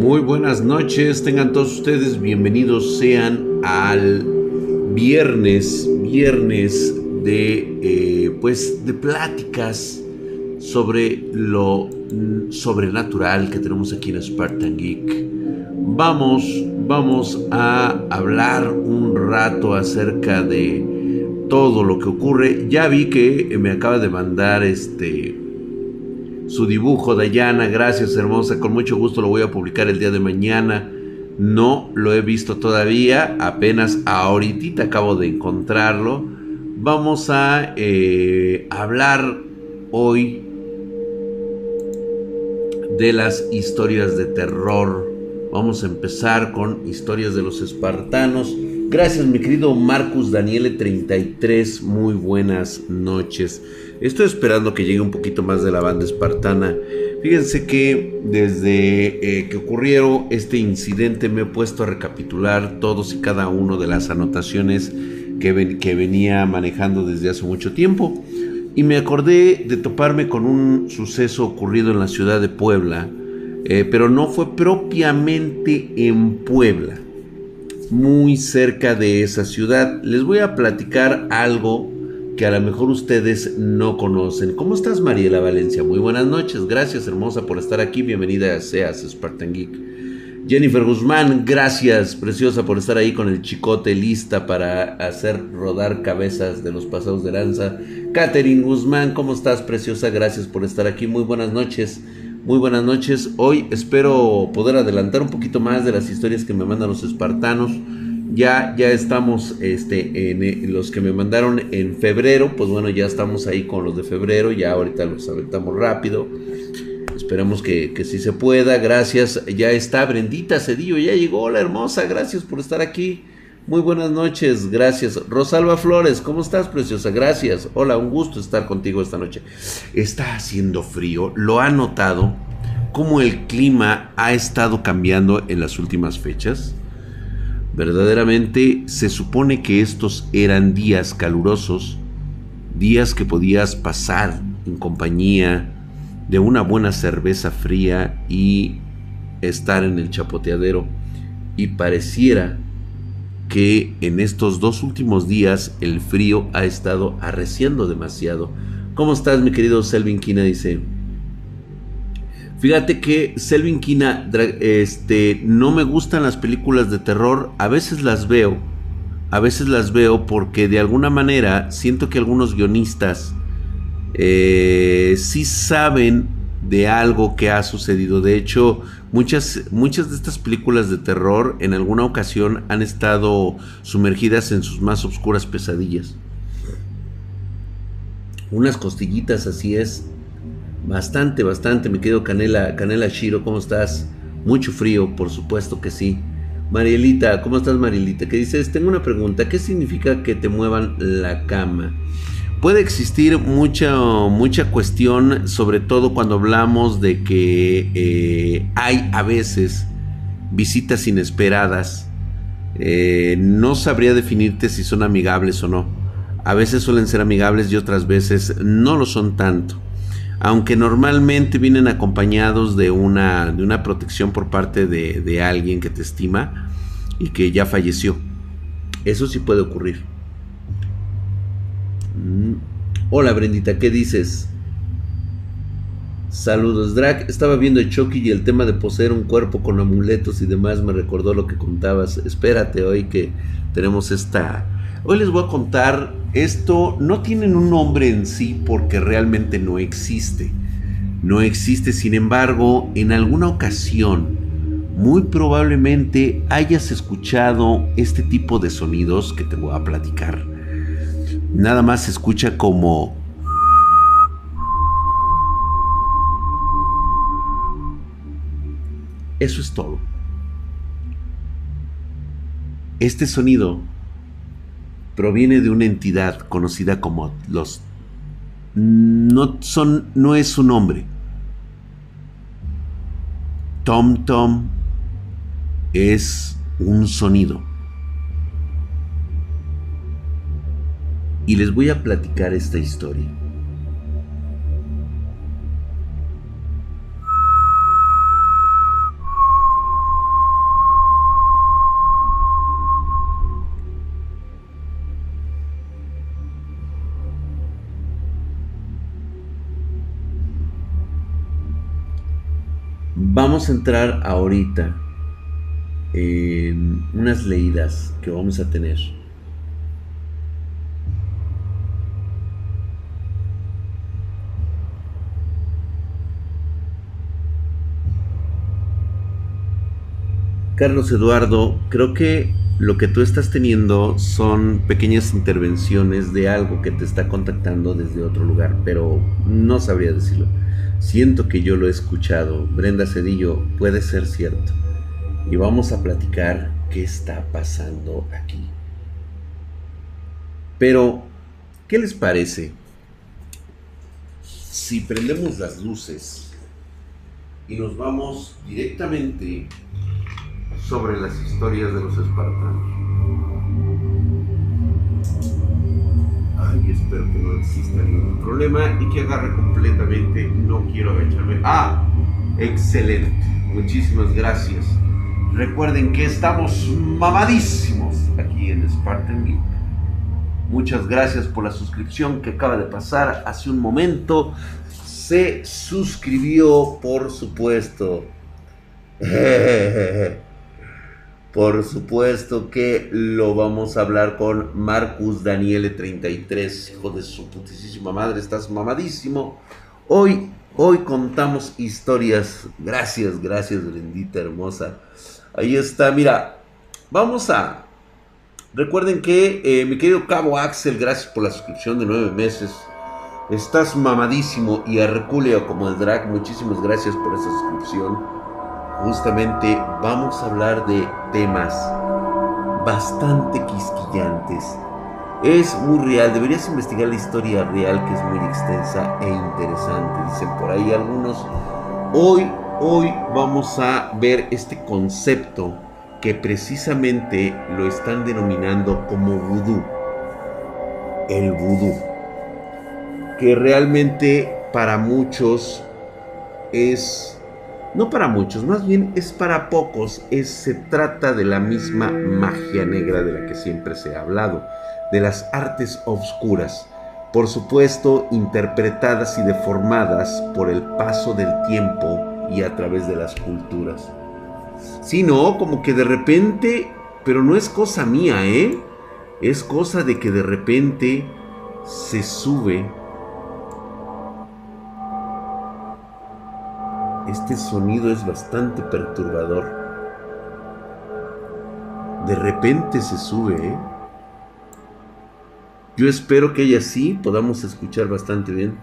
Muy buenas noches, tengan todos ustedes bienvenidos sean al viernes, viernes de eh, pues de pláticas sobre lo sobrenatural que tenemos aquí en Spartan Geek. Vamos, vamos a hablar un rato acerca de todo lo que ocurre. Ya vi que me acaba de mandar este su dibujo, Dayana. Gracias, hermosa. Con mucho gusto lo voy a publicar el día de mañana. No lo he visto todavía. Apenas ahorita acabo de encontrarlo. Vamos a eh, hablar hoy de las historias de terror. Vamos a empezar con historias de los espartanos. Gracias, mi querido Marcus Daniele 33. Muy buenas noches. Estoy esperando que llegue un poquito más de la banda espartana. Fíjense que desde eh, que ocurrió este incidente me he puesto a recapitular todos y cada uno de las anotaciones que, venía manejando desde hace mucho tiempo. Y me acordé de toparme con un suceso ocurrido en la ciudad de Puebla, eh, pero no fue propiamente en Puebla, muy cerca de esa ciudad. Les voy a platicar algo que a lo mejor ustedes no conocen. ¿Cómo estás, Mariela Valencia? Muy buenas noches. Gracias, hermosa, por estar aquí. Bienvenida a Seas Spartan Geek. Jennifer Guzmán, gracias, preciosa, por estar ahí con el chicote lista para hacer rodar cabezas de los pasados de lanza. Katherine Guzmán, ¿cómo estás, preciosa? Gracias por estar aquí. Muy buenas noches. Muy buenas noches. Hoy espero poder adelantar un poquito más de las historias que me mandan los espartanos. Ya, ya estamos este, en, eh, los que me mandaron en febrero. Pues bueno, ya estamos ahí con los de febrero. Ya ahorita los aventamos rápido. Esperemos que, que sí se pueda. Gracias. Ya está Brendita Cedillo. Ya llegó la hermosa. Gracias por estar aquí. Muy buenas noches. Gracias. Rosalba Flores, ¿cómo estás, preciosa? Gracias. Hola, un gusto estar contigo esta noche. Está haciendo frío. ¿Lo ha notado? ¿Cómo el clima ha estado cambiando en las últimas fechas? Verdaderamente se supone que estos eran días calurosos, días que podías pasar en compañía de una buena cerveza fría y estar en el chapoteadero. Y pareciera que en estos dos últimos días el frío ha estado arreciando demasiado. ¿Cómo estás, mi querido Selvin Kina? Dice. Fíjate que Selvin Kina, este, no me gustan las películas de terror, a veces las veo, a veces las veo porque de alguna manera siento que algunos guionistas eh, sí saben de algo que ha sucedido. De hecho, muchas, muchas de estas películas de terror en alguna ocasión han estado sumergidas en sus más oscuras pesadillas. Unas costillitas, así es. Bastante, bastante, me quedo Canela, Canela Shiro, ¿cómo estás? Mucho frío, por supuesto que sí. Marielita, ¿cómo estás Marielita? ¿Qué dices? Tengo una pregunta, ¿qué significa que te muevan la cama? Puede existir mucha, mucha cuestión, sobre todo cuando hablamos de que eh, hay a veces visitas inesperadas. Eh, no sabría definirte si son amigables o no. A veces suelen ser amigables y otras veces no lo son tanto aunque normalmente vienen acompañados de una, de una protección por parte de, alguien que te estima y que ya falleció. Eso sí puede ocurrir. Mm. Hola Brendita, ¿qué dices? Saludos, Drac. Estaba viendo Chucky y el tema de poseer un cuerpo con amuletos y demás me recordó lo que contabas. Espérate hoy que tenemos esta Hoy les voy a contar, esto no tienen un nombre en sí porque realmente no existe. No existe, sin embargo, en alguna ocasión, muy probablemente hayas escuchado este tipo de sonidos que te voy a platicar. Nada más se escucha como... Eso es todo. Este sonido proviene de una entidad conocida como los... No, son, no es su nombre. Tom Tom es un sonido. y les voy a platicar esta historia. Vamos a entrar ahorita en unas leídas que vamos a tener Carlos Eduardo, creo que lo que tú estás teniendo son pequeñas intervenciones de algo que te está contactando desde otro lugar, pero no sabría decirlo. Siento que yo lo he escuchado. Brenda Cedillo, puede ser cierto. Y vamos a platicar qué está pasando aquí. Pero, ¿qué les parece si prendemos las luces y nos vamos directamente sobre las historias de los espartanos. Ay, espero que no exista ningún problema y que agarre completamente. No quiero agacharme. Ah, excelente. Muchísimas gracias. Recuerden que estamos mamadísimos aquí en Spartan Geek. Muchas gracias por la suscripción que acaba de pasar hace un momento. Se suscribió, por supuesto. Por supuesto que lo vamos a hablar con Marcus Daniele 33, hijo de su putísima madre, estás mamadísimo. Hoy, hoy contamos historias. Gracias, gracias, bendita hermosa. Ahí está, mira, vamos a... Recuerden que eh, mi querido Cabo Axel, gracias por la suscripción de nueve meses. Estás mamadísimo y Herculeo como el drag, muchísimas gracias por esa suscripción justamente vamos a hablar de temas bastante quisquillantes. Es muy real, deberías investigar la historia real que es muy extensa e interesante, dicen por ahí algunos. Hoy, hoy vamos a ver este concepto que precisamente lo están denominando como vudú. El vudú. Que realmente para muchos es no para muchos, más bien es para pocos, es, se trata de la misma magia negra de la que siempre se ha hablado, de las artes obscuras, por supuesto interpretadas y deformadas por el paso del tiempo y a través de las culturas. Si no, como que de repente, pero no es cosa mía, ¿eh? Es cosa de que de repente se sube Este sonido es bastante perturbador. De repente se sube, ¿eh? Yo espero que ella sí podamos escuchar bastante bien.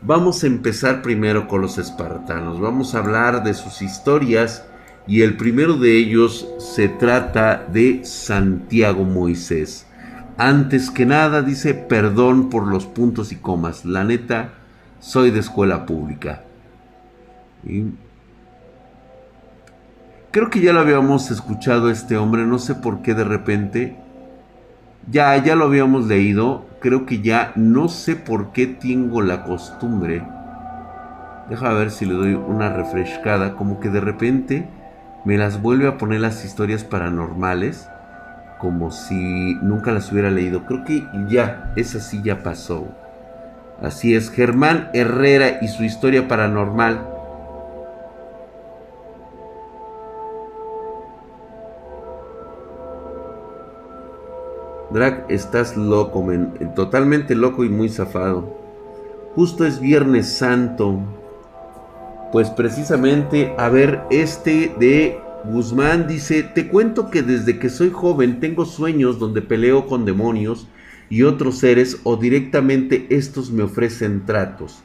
Vamos a empezar primero con los espartanos. Vamos a hablar de sus historias y el primero de ellos se trata de Santiago Moisés. Antes que nada dice perdón por los puntos y comas. La neta, soy de escuela pública. creo que ya lo habíamos escuchado este hombre, no sé por qué de repente. Ya, ya lo habíamos leído. Creo que ya no sé por qué tengo la costumbre. Deja ver si le doy una refrescada. Como que de repente me las vuelve a poner las historias paranormales. Como si nunca las hubiera leído. Creo que ya, esa sí ya pasó. Así es, Germán Herrera y su historia paranormal. Drag, estás loco, totalmente loco y muy zafado. Justo es Viernes Santo. Pues precisamente, a ver, este de Guzmán dice, te cuento que desde que soy joven tengo sueños donde peleo con demonios y otros seres o directamente estos me ofrecen tratos.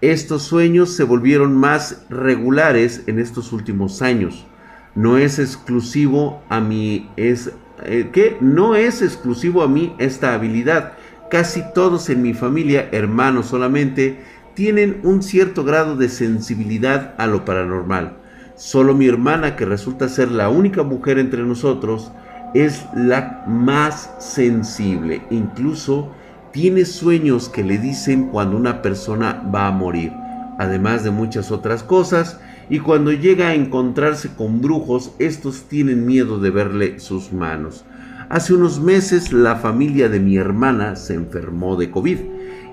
Estos sueños se volvieron más regulares en estos últimos años. No es exclusivo a mí, es eh, que no es exclusivo a mí esta habilidad. Casi todos en mi familia, hermanos solamente, tienen un cierto grado de sensibilidad a lo paranormal. Solo mi hermana, que resulta ser la única mujer entre nosotros, es la más sensible. Incluso tiene sueños que le dicen cuando una persona va a morir, además de muchas otras cosas. Y cuando llega a encontrarse con brujos, estos tienen miedo de verle sus manos. Hace unos meses la familia de mi hermana se enfermó de COVID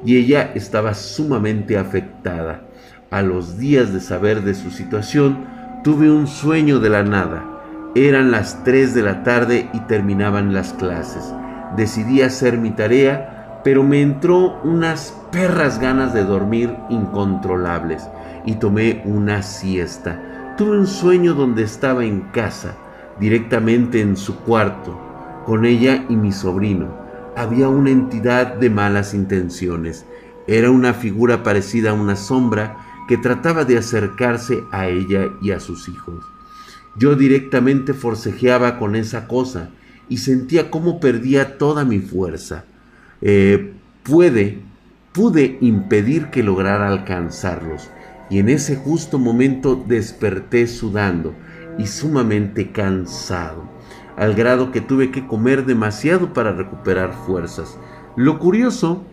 y ella estaba sumamente afectada. A los días de saber de su situación, tuve un sueño de la nada. Eran las 3 de la tarde y terminaban las clases. Decidí hacer mi tarea, pero me entró unas perras ganas de dormir incontrolables y tomé una siesta. Tuve un sueño donde estaba en casa, directamente en su cuarto, con ella y mi sobrino. Había una entidad de malas intenciones. Era una figura parecida a una sombra que trataba de acercarse a ella y a sus hijos. Yo directamente forcejeaba con esa cosa y sentía cómo perdía toda mi fuerza. Eh, puede, pude impedir que lograra alcanzarlos y en ese justo momento desperté sudando y sumamente cansado, al grado que tuve que comer demasiado para recuperar fuerzas. Lo curioso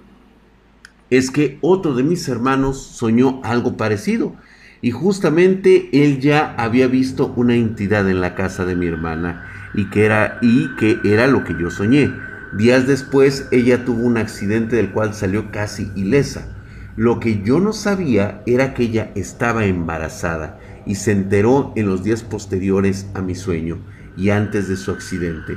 es que otro de mis hermanos soñó algo parecido y justamente él ya había visto una entidad en la casa de mi hermana y que era y que era lo que yo soñé. Días después ella tuvo un accidente del cual salió casi ilesa. Lo que yo no sabía era que ella estaba embarazada y se enteró en los días posteriores a mi sueño y antes de su accidente.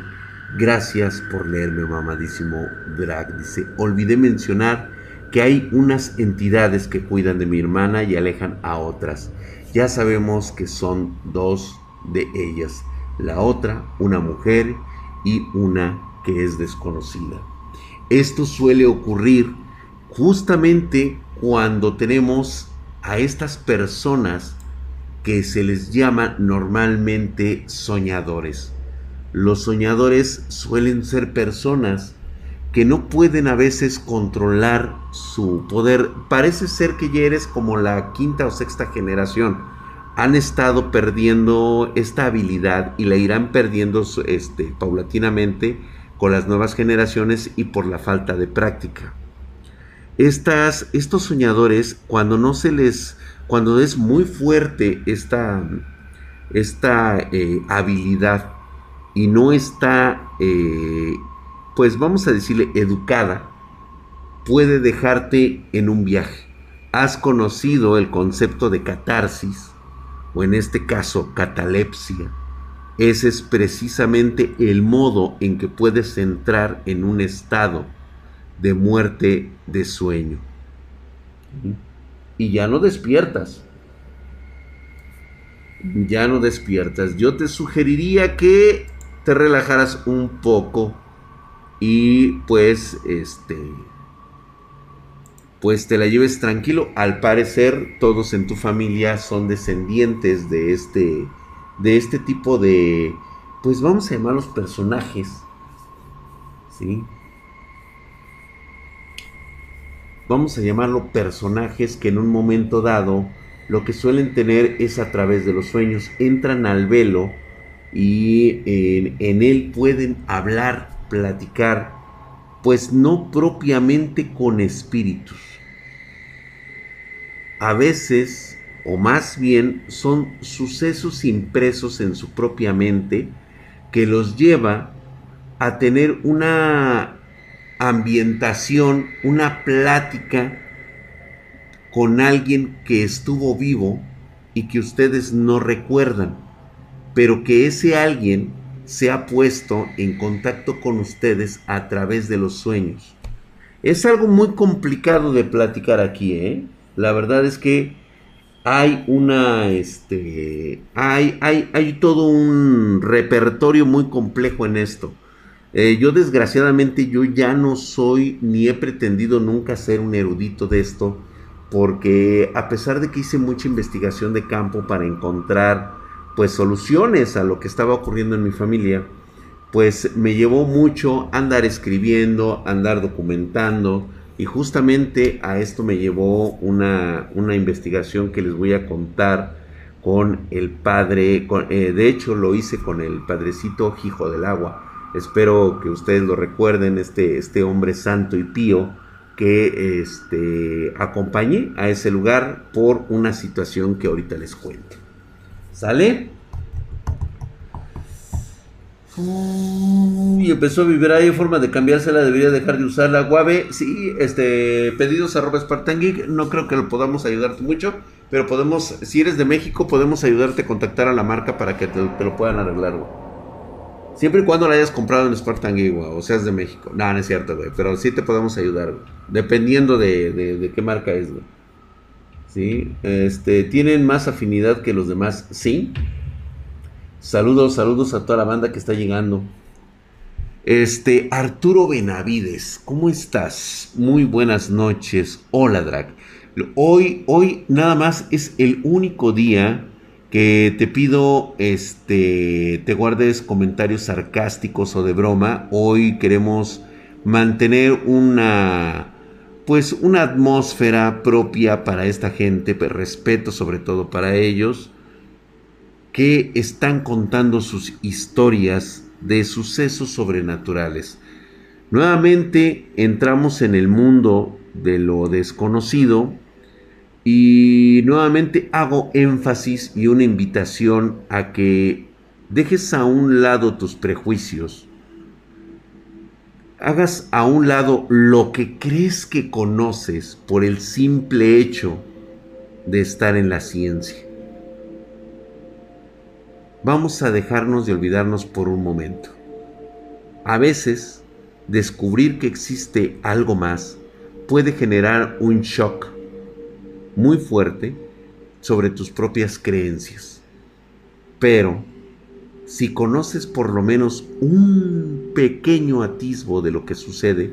Gracias por leerme, mamadísimo Drag. Dice, olvidé mencionar que hay unas entidades que cuidan de mi hermana y alejan a otras. Ya sabemos que son dos de ellas. La otra, una mujer y una que es desconocida. Esto suele ocurrir justamente cuando tenemos a estas personas que se les llama normalmente soñadores. Los soñadores suelen ser personas que no pueden a veces controlar su poder. Parece ser que ya eres como la quinta o sexta generación. Han estado perdiendo esta habilidad y la irán perdiendo este, paulatinamente con las nuevas generaciones y por la falta de práctica estas, estos soñadores, cuando no se les, cuando es muy fuerte esta, esta eh, habilidad y no está, eh, pues vamos a decirle, educada, puede dejarte en un viaje. Has conocido el concepto de catarsis, o en este caso catalepsia. Ese es precisamente el modo en que puedes entrar en un estado de muerte de sueño. Y ya no despiertas. Ya no despiertas. Yo te sugeriría que te relajaras un poco y pues este pues te la lleves tranquilo. Al parecer todos en tu familia son descendientes de este de este tipo de pues vamos a llamarlos personajes. ¿Sí? vamos a llamarlo personajes que en un momento dado lo que suelen tener es a través de los sueños, entran al velo y en, él pueden hablar, platicar, pues no propiamente con espíritus. A veces, o más bien, son sucesos impresos en su propia mente que los lleva a tener una ambientación, una plática con alguien que estuvo vivo y que ustedes no recuerdan, pero que ese alguien se ha puesto en contacto con ustedes a través de los sueños. Es algo muy complicado de platicar aquí, ¿eh? La verdad es que hay una, este, hay, hay, hay todo un repertorio muy complejo en esto. Eh, yo desgraciadamente yo ya no soy ni he pretendido nunca ser un erudito de esto porque a pesar de que hice mucha investigación de campo para encontrar pues soluciones a lo que estaba ocurriendo en mi familia, pues me llevó mucho andar escribiendo, andar documentando y justamente a esto me llevó una, una investigación que les voy a contar con el padre, eh, de hecho lo hice con el padrecito Hijo del Agua Espero que ustedes lo recuerden, este, este hombre santo y pío que este, acompañé a ese lugar por una situación que ahorita les cuento. ¿Sale? Y empezó a vivir ahí forma de cambiársela, debería dejar de usar usarla. Guave, sí, este, pedidos arroba Spartan Geek, no creo que lo podamos ayudarte mucho, Pero podemos, si eres de México, podemos ayudarte a contactar a la marca para que te, lo puedan arreglar, güey. Siempre y cuando la hayas comprado en Spartan Geek, o seas de México. No, no es cierto, güey. Pero sí te podemos ayudar, güey. Dependiendo de, de, qué marca es, güey. Este, ¿Tienen más afinidad que los demás? Sí. Saludos, saludos a toda la banda que está llegando. Este, Arturo Benavides, ¿cómo estás? Muy buenas noches. Hola, Drag. Hoy, hoy nada más es el único día que te pido este te guardes comentarios sarcásticos o de broma. Hoy queremos mantener una pues una atmósfera propia para esta gente, pero respeto sobre todo para ellos que están contando sus historias de sucesos sobrenaturales. Nuevamente entramos en el mundo de lo desconocido y nuevamente hago énfasis y una invitación a que dejes a un lado tus prejuicios, hagas a un lado lo que crees que conoces por el simple hecho de estar en la ciencia vamos a dejarnos de olvidarnos por un momento. A veces, descubrir que existe algo más puede generar un shock muy fuerte sobre tus propias creencias. Pero, si conoces por lo menos un pequeño atisbo de lo que sucede,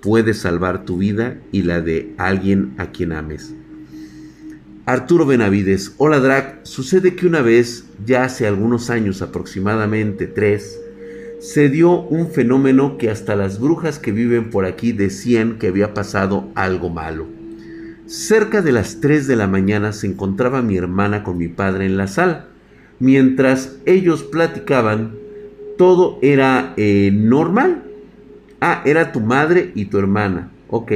puede salvar tu vida y la de alguien a quien ames. Arturo Benavides, hola Drac, sucede que una vez, ya hace algunos años aproximadamente tres, se dio un fenómeno que hasta las brujas que viven por aquí decían que había pasado algo malo. Cerca de las 3 de la mañana se encontraba mi hermana con mi padre en la sala. Mientras ellos platicaban, todo era eh, normal. Ah, era tu madre y tu hermana. Ok,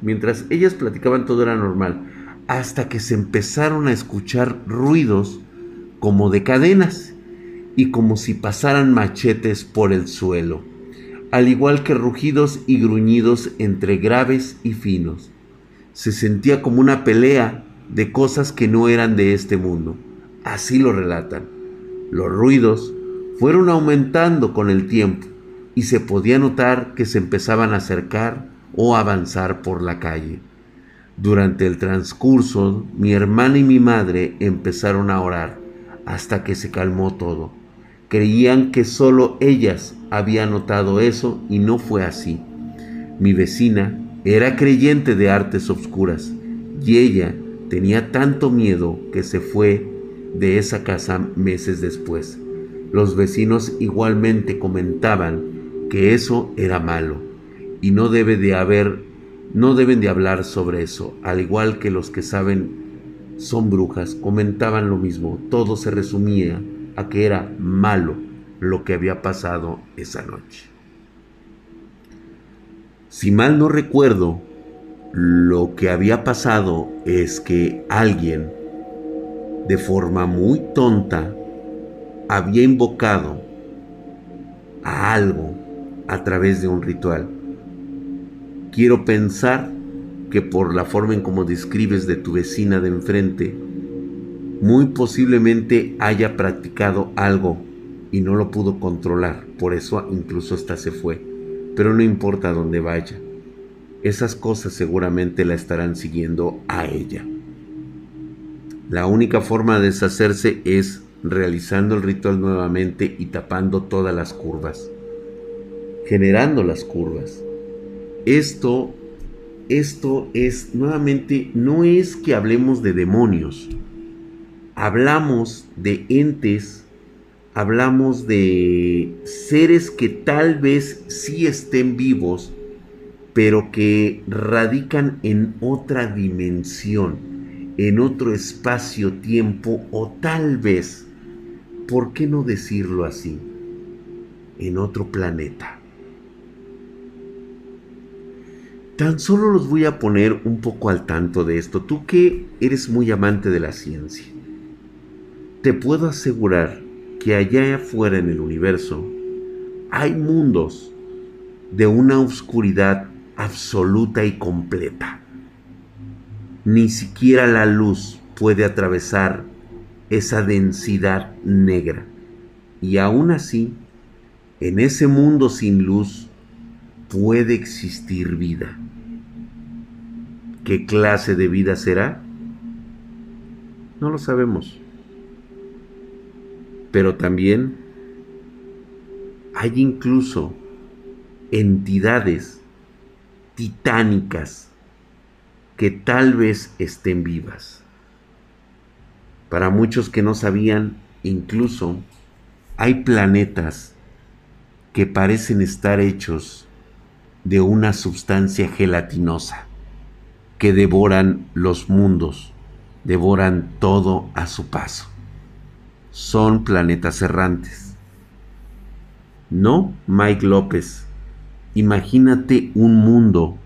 mientras ellas platicaban todo era normal hasta que se empezaron a escuchar ruidos como de cadenas y como si pasaran machetes por el suelo, al igual que rugidos y gruñidos entre graves y finos. Se sentía como una pelea de cosas que no eran de este mundo. Así lo relatan. Los ruidos fueron aumentando con el tiempo y se podía notar que se empezaban a acercar o avanzar por la calle. Durante el transcurso, mi hermana y mi madre empezaron a orar hasta que se calmó todo. Creían que solo ellas habían notado eso y no fue así. Mi vecina era creyente de artes obscuras y ella tenía tanto miedo que se fue de esa casa meses después. Los vecinos igualmente comentaban que eso era malo y no debe de haber no deben de hablar sobre eso, al igual que los que saben son brujas, comentaban lo mismo, todo se resumía a que era malo lo que había pasado esa noche. Si mal no recuerdo, lo que había pasado es que alguien, de forma muy tonta, había invocado a algo a través de un ritual. Quiero pensar que por la forma en cómo describes de tu vecina de enfrente, muy posiblemente haya practicado algo y no lo pudo controlar, por eso incluso hasta se fue. Pero no importa dónde vaya, esas cosas seguramente la estarán siguiendo a ella. La única forma de deshacerse es realizando el ritual nuevamente y tapando todas las curvas, generando las curvas. Esto, esto es, nuevamente, no es que hablemos de demonios. Hablamos de entes, hablamos de seres que tal vez sí estén vivos, pero que radican en otra dimensión, en otro espacio-tiempo o tal vez, ¿por qué no decirlo así? En otro planeta. Tan solo los voy a poner un poco al tanto de esto. Tú que eres muy amante de la ciencia, te puedo asegurar que allá afuera en el universo hay mundos de una oscuridad absoluta y completa. Ni siquiera la luz puede atravesar esa densidad negra. Y aún así, en ese mundo sin luz puede existir vida. ¿Qué clase de vida será? No lo sabemos. Pero también hay incluso entidades titánicas que tal vez estén vivas. Para muchos que no sabían, incluso hay planetas que parecen estar hechos de una sustancia gelatinosa que devoran los mundos, devoran todo a su paso. Son planetas errantes. No, Mike López, imagínate un mundo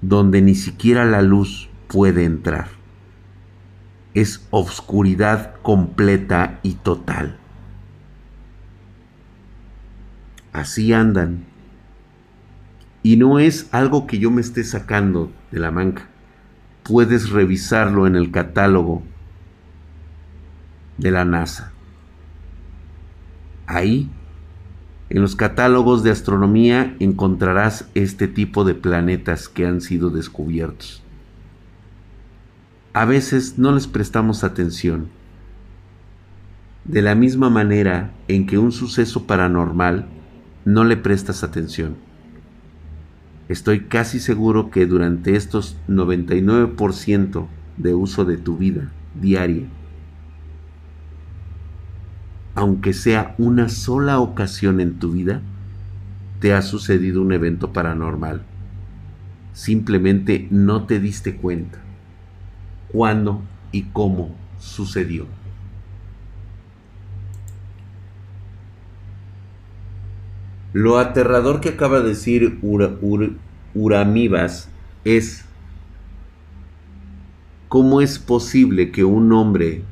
donde ni siquiera la luz puede entrar. Es obscuridad completa y total. Así andan. Y no es algo que yo me esté sacando de la manca. Puedes revisarlo en el catálogo de la NASA. Ahí, en los catálogos de astronomía, encontrarás este tipo de planetas que han sido descubiertos. A veces no les prestamos atención. De la misma manera en que un suceso paranormal no le prestas atención. Estoy casi seguro que durante estos 99% de uso de tu vida diaria, aunque sea una sola ocasión en tu vida, te ha sucedido un evento paranormal. Simplemente no te diste cuenta cuándo y cómo sucedió. Lo aterrador que acaba de decir Uramibas es cómo es posible que un hombre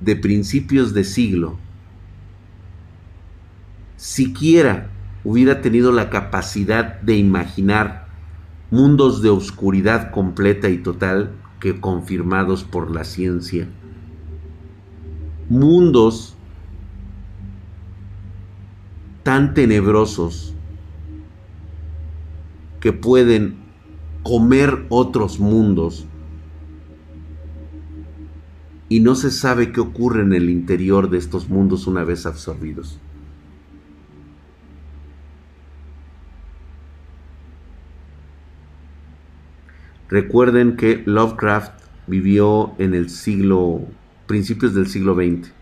de principios de siglo siquiera hubiera tenido la capacidad de imaginar mundos de oscuridad completa y total que confirmados por la ciencia. Mundos tan tenebrosos que pueden comer otros mundos y no se sabe qué ocurre en el interior de estos mundos una vez absorbidos. Recuerden que Lovecraft vivió en el siglo, principios del siglo XX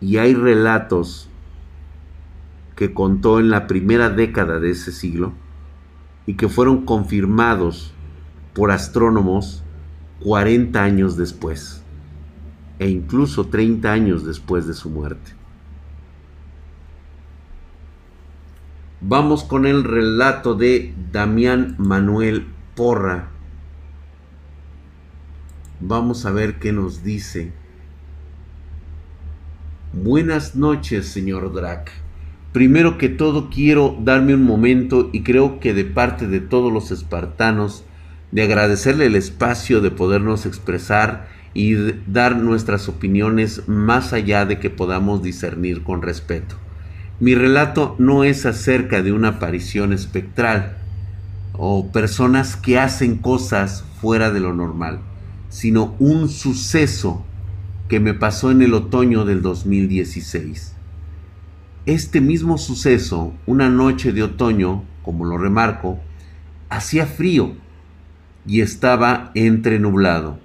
y hay relatos que contó en la primera década de ese siglo y que fueron confirmados por astrónomos 40 años después e incluso 30 años después de su muerte. Vamos con el relato de Damián Manuel Porra. Vamos a ver qué nos dice Buenas noches, señor Drac. Primero que todo quiero darme un momento y creo que de parte de todos los espartanos, de agradecerle el espacio de podernos expresar y dar nuestras opiniones más allá de que podamos discernir con respeto. Mi relato no es acerca de una aparición espectral o personas que hacen cosas fuera de lo normal, sino un suceso que me pasó en el otoño del 2016. Este mismo suceso, una noche de otoño, como lo remarco, hacía frío y estaba entrenublado,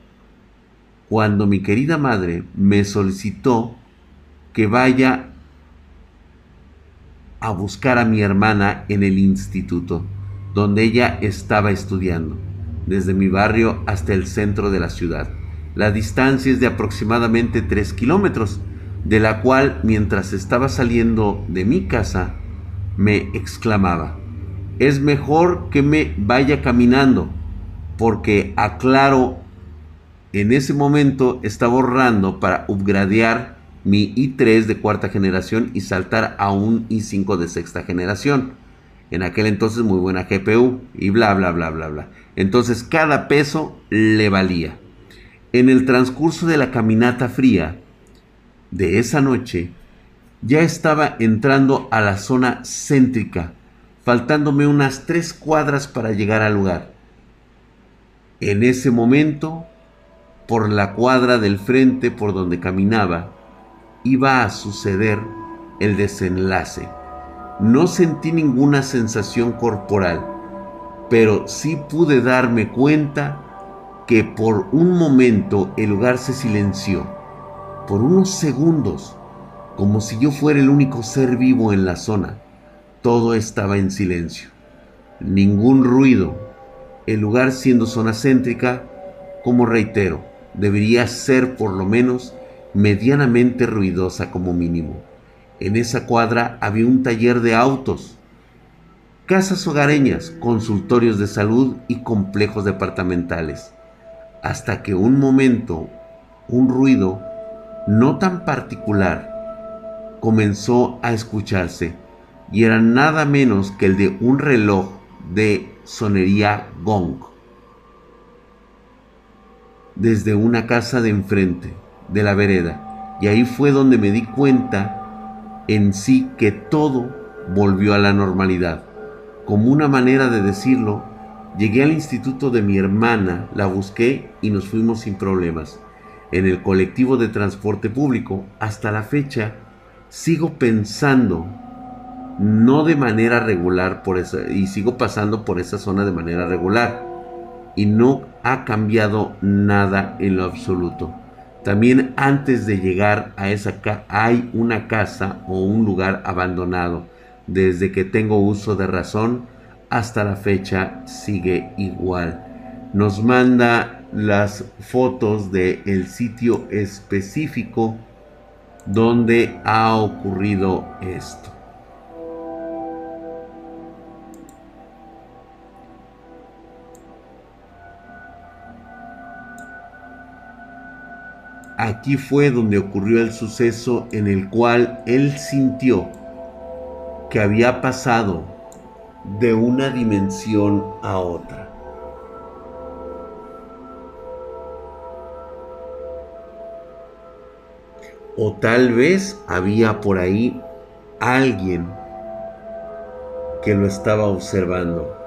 cuando mi querida madre me solicitó que vaya a buscar a mi hermana en el instituto, donde ella estaba estudiando, desde mi barrio hasta el centro de la ciudad. La distancia es de aproximadamente 3 kilómetros, de la cual mientras estaba saliendo de mi casa, me exclamaba, es mejor que me vaya caminando, porque aclaro, en ese momento estaba ahorrando para upgradear mi i3 de cuarta generación y saltar a un i5 de sexta generación. En aquel entonces muy buena GPU y bla, bla, bla, bla, bla. Entonces cada peso le valía. En el transcurso de la caminata fría de esa noche, ya estaba entrando a la zona céntrica, faltándome unas tres cuadras para llegar al lugar. En ese momento, por la cuadra del frente por donde caminaba, iba a suceder el desenlace. No sentí ninguna sensación corporal, pero sí pude darme cuenta que por un momento el lugar se silenció, por unos segundos, como si yo fuera el único ser vivo en la zona. Todo estaba en silencio, ningún ruido. El lugar siendo zona céntrica, como reitero, debería ser por lo menos medianamente ruidosa como mínimo. En esa cuadra había un taller de autos, casas hogareñas, consultorios de salud y complejos departamentales. Hasta que un momento, un ruido no tan particular comenzó a escucharse y era nada menos que el de un reloj de sonería gong desde una casa de enfrente de la vereda y ahí fue donde me di cuenta en sí que todo volvió a la normalidad. Como una manera de decirlo, llegué al instituto de mi hermana, la busqué y nos fuimos sin problemas. En el colectivo de transporte público, hasta la fecha, sigo pensando, no de manera regular, por esa, y sigo pasando por esa zona de manera regular. Y no ha cambiado nada en lo absoluto. También antes de llegar a esa casa hay una casa o un lugar abandonado. Desde que tengo uso de razón hasta la fecha sigue igual. Nos manda las fotos del el sitio específico donde ha ocurrido esto. Aquí fue donde ocurrió el suceso en el cual él sintió que había pasado de una dimensión a otra. O tal vez había por ahí alguien que lo estaba observando.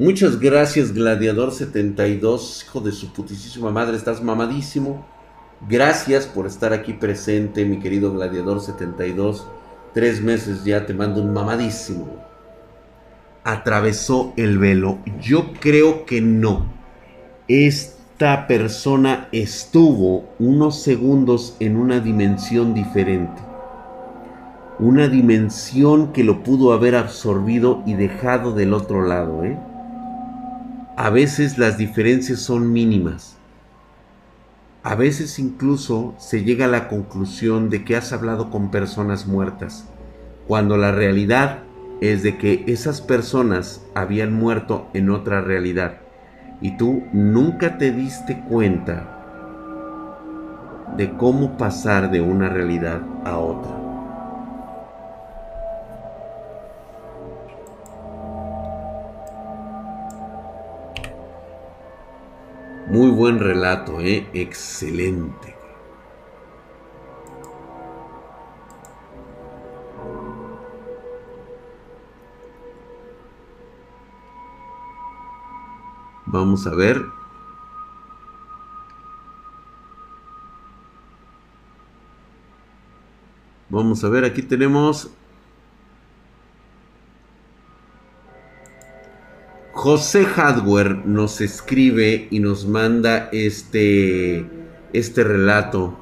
Muchas gracias, Gladiador72, hijo de su putísima madre, estás mamadísimo. Gracias por estar aquí presente, mi querido Gladiador72. Tres meses ya te mando un mamadísimo. Atravesó el velo. Yo creo que no. Esta persona estuvo unos segundos en una dimensión diferente. Una dimensión que lo pudo haber absorbido y dejado del otro lado, ¿eh? A veces las diferencias son mínimas. A veces incluso se llega a la conclusión de que has hablado con personas muertas, cuando la realidad es de que esas personas habían muerto en otra realidad y tú nunca te diste cuenta de cómo pasar de una realidad a otra. Muy buen relato, ¿eh? Excelente. Vamos a ver. Vamos a ver, aquí tenemos José Hardware nos escribe y nos manda este, este relato.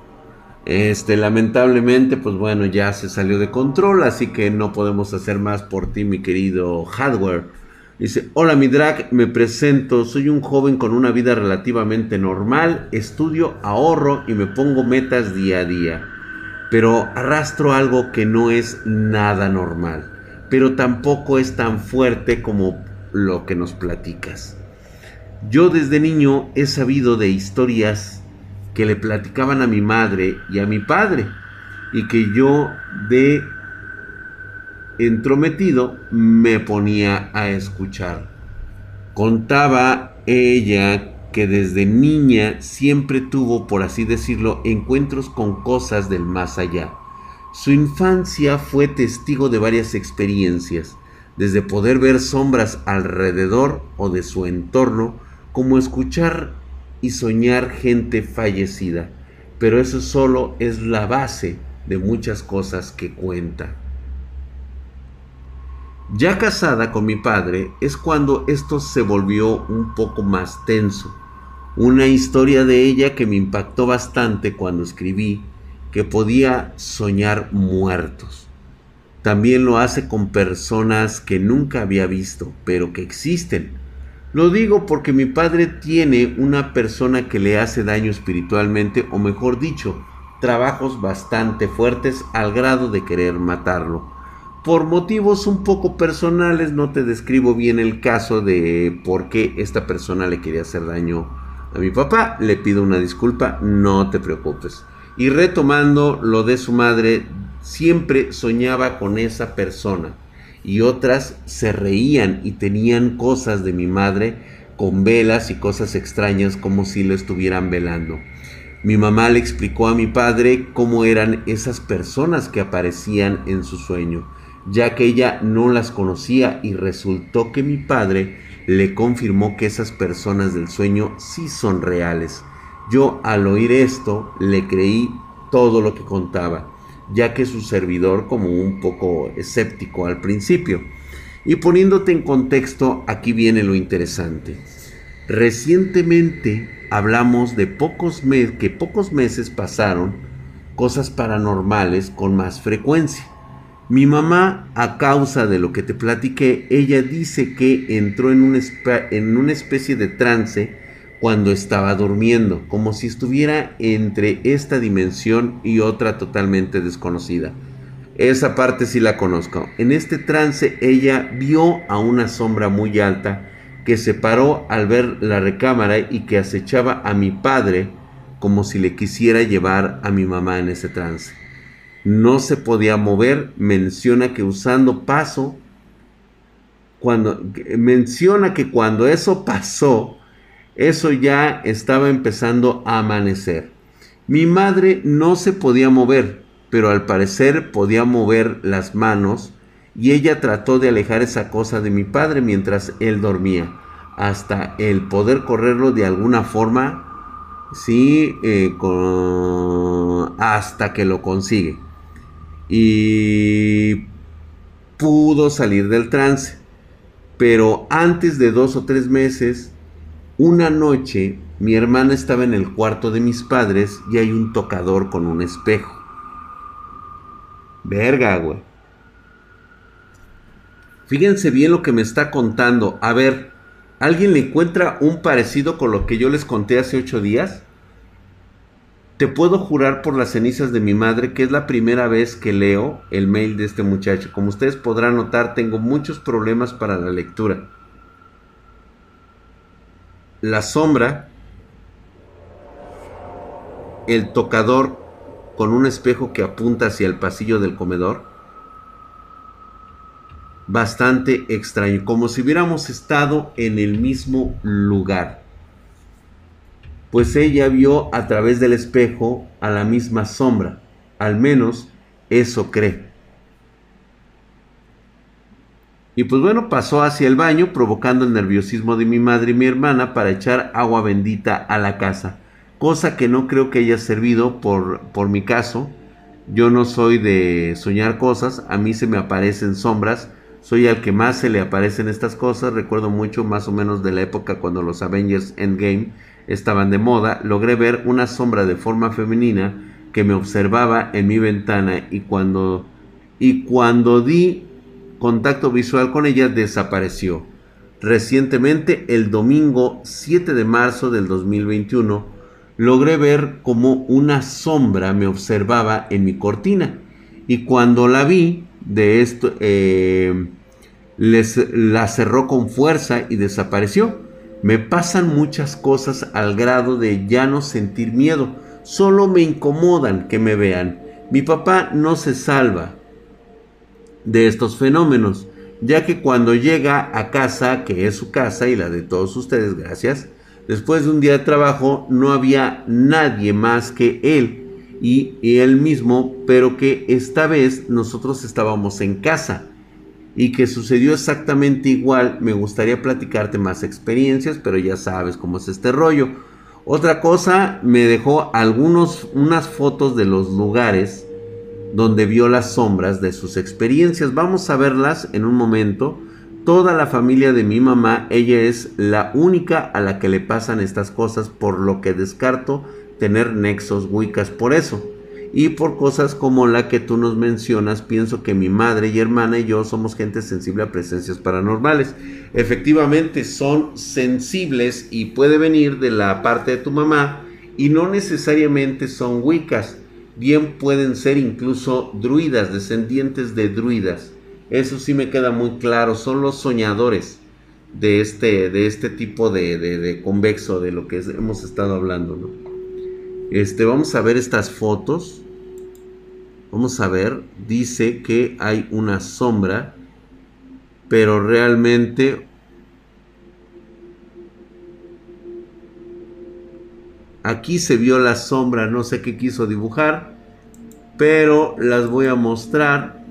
Este, lamentablemente, pues bueno, ya se salió de control, así que no podemos hacer más por ti, mi querido Hardware. Dice, hola mi drag, me presento, soy un joven con una vida relativamente normal, estudio, ahorro y me pongo metas día a día, pero arrastro algo que no es nada normal, pero tampoco es tan fuerte como lo que nos platicas. Yo desde niño he sabido de historias que le platicaban a mi madre y a mi padre y que yo de entrometido me ponía a escuchar. Contaba ella que desde niña siempre tuvo, por así decirlo, encuentros con cosas del más allá. Su infancia fue testigo de varias experiencias, desde poder ver sombras alrededor o de su entorno, como escuchar y soñar gente fallecida. Pero eso solo es la base de muchas cosas que cuenta. Ya casada con mi padre es cuando esto se volvió un poco más tenso. Una historia de ella que me impactó bastante cuando escribí que podía soñar muertos. También lo hace con personas que nunca había visto, pero que existen. Lo digo porque mi padre tiene una persona que le hace daño espiritualmente, o mejor dicho, trabajos bastante fuertes al grado de querer matarlo por motivos un poco personales, no te describo bien el caso de por qué esta persona le quería hacer daño a mi papá. Le pido una disculpa, no te preocupes. Y retomando lo de su madre, siempre soñaba con esa persona. Y otras se reían y tenían cosas de mi madre con velas y cosas extrañas como si lo estuvieran velando. Mi mamá le explicó a mi padre cómo eran esas personas que aparecían en su sueño ya que ella no las conocía y resultó que mi padre le confirmó que esas personas del sueño sí son reales. Yo al oír esto le creí todo lo que contaba, ya que su servidor como un poco escéptico al principio. Y poniéndote en contexto, aquí viene lo interesante. Recientemente hablamos de pocos meses que pocos meses pasaron cosas paranormales con más frecuencia. Mi mamá, a causa de lo que te platiqué, ella dice que entró en, en una especie de trance cuando estaba durmiendo, como si estuviera entre esta dimensión y otra totalmente desconocida. Esa parte sí la conozco. En este trance ella vio a una sombra muy alta que se paró al ver la recámara y que acechaba a mi padre como si le quisiera llevar a mi mamá en ese trance no se podía mover, menciona que usando paso, cuando menciona que cuando eso pasó, eso ya estaba empezando a amanecer. Mi madre no se podía mover, pero al parecer podía mover las manos y ella trató de alejar esa cosa de mi padre mientras él dormía, hasta el poder correrlo de alguna forma, sí, eh, hasta que lo consigue y pudo salir del trance. Pero antes de dos o tres meses, una noche mi hermana estaba en el cuarto de mis padres y hay un tocador con un espejo. Verga, güey. Fíjense bien lo que me está contando. A ver, ¿alguien le encuentra un parecido con lo que yo les conté hace ocho días? Te puedo jurar por las cenizas de mi madre que es la primera vez que leo el mail de este muchacho. Como ustedes podrán notar, tengo muchos problemas para la lectura. La sombra, el tocador con un espejo que apunta hacia el pasillo del comedor. Bastante extraño, como si hubiéramos estado en el mismo lugar pues ella vio a través del espejo a la misma sombra, al menos eso cree. Y pues bueno, pasó hacia el baño, provocando el nerviosismo de mi madre y mi hermana para echar agua bendita a la casa, cosa que no creo que haya servido por, por mi caso. Yo no soy de soñar cosas, a mí se me aparecen sombras, soy al que más se le aparecen estas cosas, recuerdo mucho más o menos de la época cuando los Avengers Endgame estaban de moda, logré ver una sombra de forma femenina que me observaba en mi ventana y cuando, y cuando di contacto visual con ella desapareció. Recientemente, el domingo 7 de marzo del 2021, logré ver como una sombra me observaba en mi cortina. Y cuando la vi, de esto, eh, les, la cerró con fuerza y desapareció. Me pasan muchas cosas al grado de ya no sentir miedo. Solo me incomodan que me vean. Mi papá no se salva de estos fenómenos, ya que cuando llega a casa, que es su casa y la de todos ustedes, gracias, después de un día de trabajo no había nadie más que él y, él mismo, pero que esta vez nosotros estábamos en casa y que sucedió exactamente igual. Me gustaría platicarte más experiencias, pero ya sabes cómo es este rollo. Otra cosa, me dejó algunos, unas fotos de los lugares donde vio las sombras de sus experiencias. Vamos a verlas en un momento. Toda la familia de mi mamá, ella es la única a la que le pasan estas cosas, por lo que descarto tener nexos wicas por eso. Y por cosas como la que tú nos mencionas, pienso que mi madre y hermana y yo somos gente sensible a presencias paranormales. Efectivamente son sensibles y puede venir de la parte de tu mamá y no necesariamente son wicas. Bien pueden ser incluso druidas, descendientes de druidas. Eso sí me queda muy claro, son los soñadores de este, de este tipo de, de convexo, de lo que hemos estado hablando. Este, vamos a ver estas fotos. Vamos a ver, dice que hay una sombra, pero realmente aquí se vio la sombra, no sé qué quiso dibujar, pero las voy a mostrar.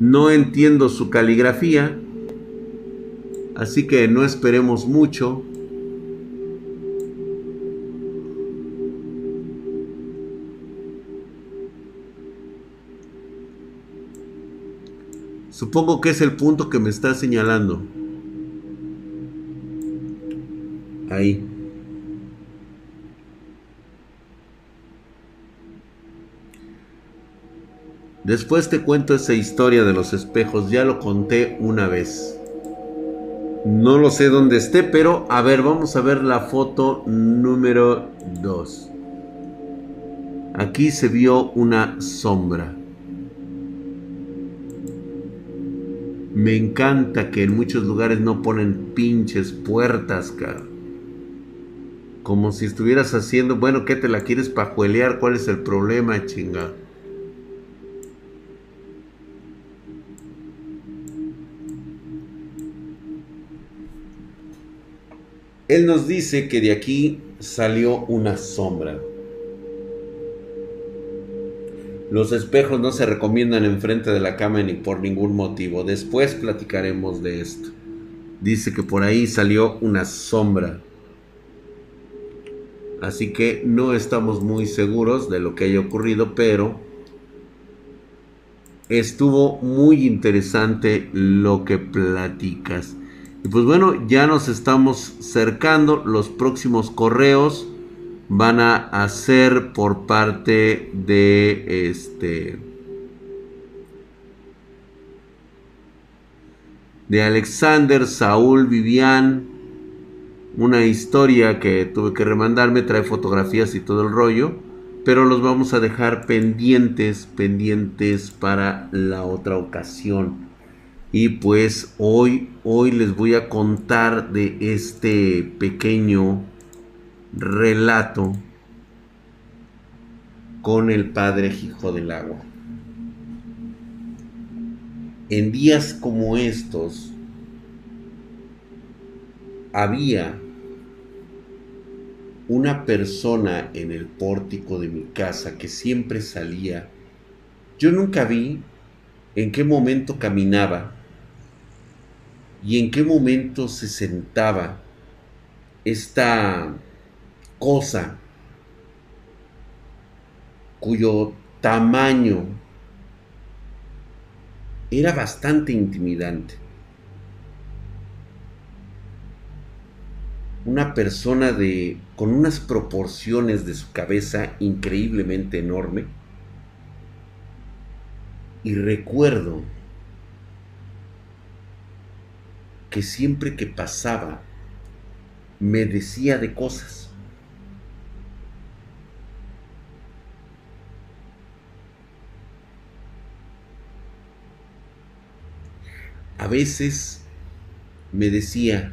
No entiendo su caligrafía, así que no esperemos mucho. Supongo que es el punto que me está señalando. Ahí. Después te cuento esa historia de los espejos, ya lo conté una vez. No lo sé dónde esté, pero a ver, vamos a ver la foto número 2. Aquí se vio una sombra. Me encanta que en muchos lugares no ponen pinches puertas, cara. Como si estuvieras haciendo, bueno, ¿qué te la quieres pajuelear? ¿Cuál es el problema, chinga? Él nos dice que de aquí salió una sombra. Los espejos no se recomiendan enfrente de la cama ni por ningún motivo. Después platicaremos de esto. Dice que por ahí salió una sombra. Así que no estamos muy seguros de lo que haya ocurrido, pero estuvo muy interesante lo que platicas. Y pues bueno, ya nos estamos cercando los próximos correos van a hacer por parte de este de Alexander, Saúl, Vivian, una historia que tuve que remandarme, trae fotografías y todo el rollo, pero los vamos a dejar pendientes, pendientes para la otra ocasión. Y pues hoy, hoy les voy a contar de este pequeño relato con el Padre Hijo del Agua. En días como estos había una persona en el pórtico de mi casa que siempre salía. Yo nunca vi en qué momento caminaba y en qué momento se sentaba esta cosa cuyo tamaño era bastante intimidante. Una persona de con unas proporciones de su cabeza increíblemente enorme. Y recuerdo que siempre que pasaba me decía de cosas. A veces me decía,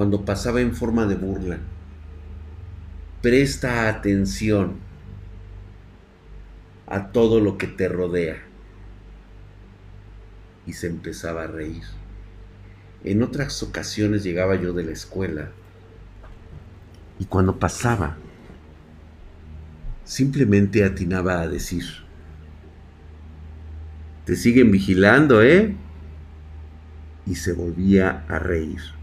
cuando pasaba en forma de burla, presta atención a todo lo que te rodea. Y se empezaba a reír. En otras ocasiones llegaba yo de la escuela y cuando pasaba, simplemente atinaba a decir, te siguen vigilando, ¿eh? Y se volvía a reír.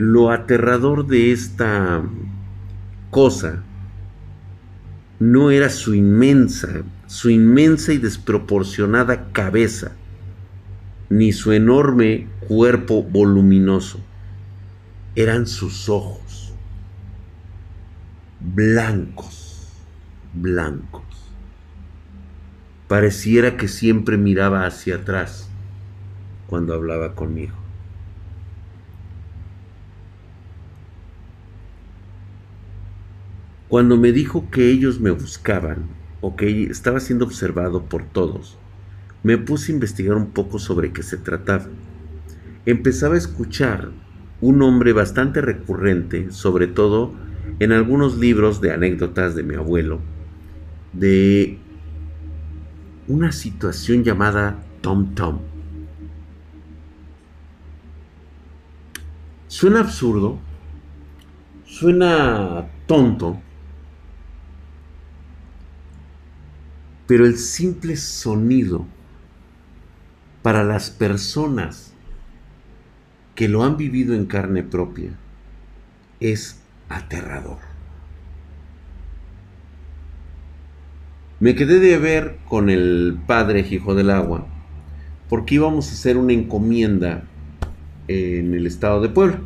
Lo aterrador de esta cosa no era su inmensa, su inmensa y desproporcionada cabeza, ni su enorme cuerpo voluminoso. Eran sus ojos, blancos, blancos. Pareciera que siempre miraba hacia atrás cuando hablaba conmigo. Cuando me dijo que ellos me buscaban o que estaba siendo observado por todos, me puse a investigar un poco sobre qué se trataba. Empezaba a escuchar un nombre bastante recurrente, sobre todo en algunos libros de anécdotas de mi abuelo, de una situación llamada Tom Tom. Suena absurdo, suena tonto, Pero el simple sonido para las personas que lo han vivido en carne propia es aterrador. Me quedé de ver con el padre Hijo del Agua porque íbamos a hacer una encomienda en el estado de Puebla.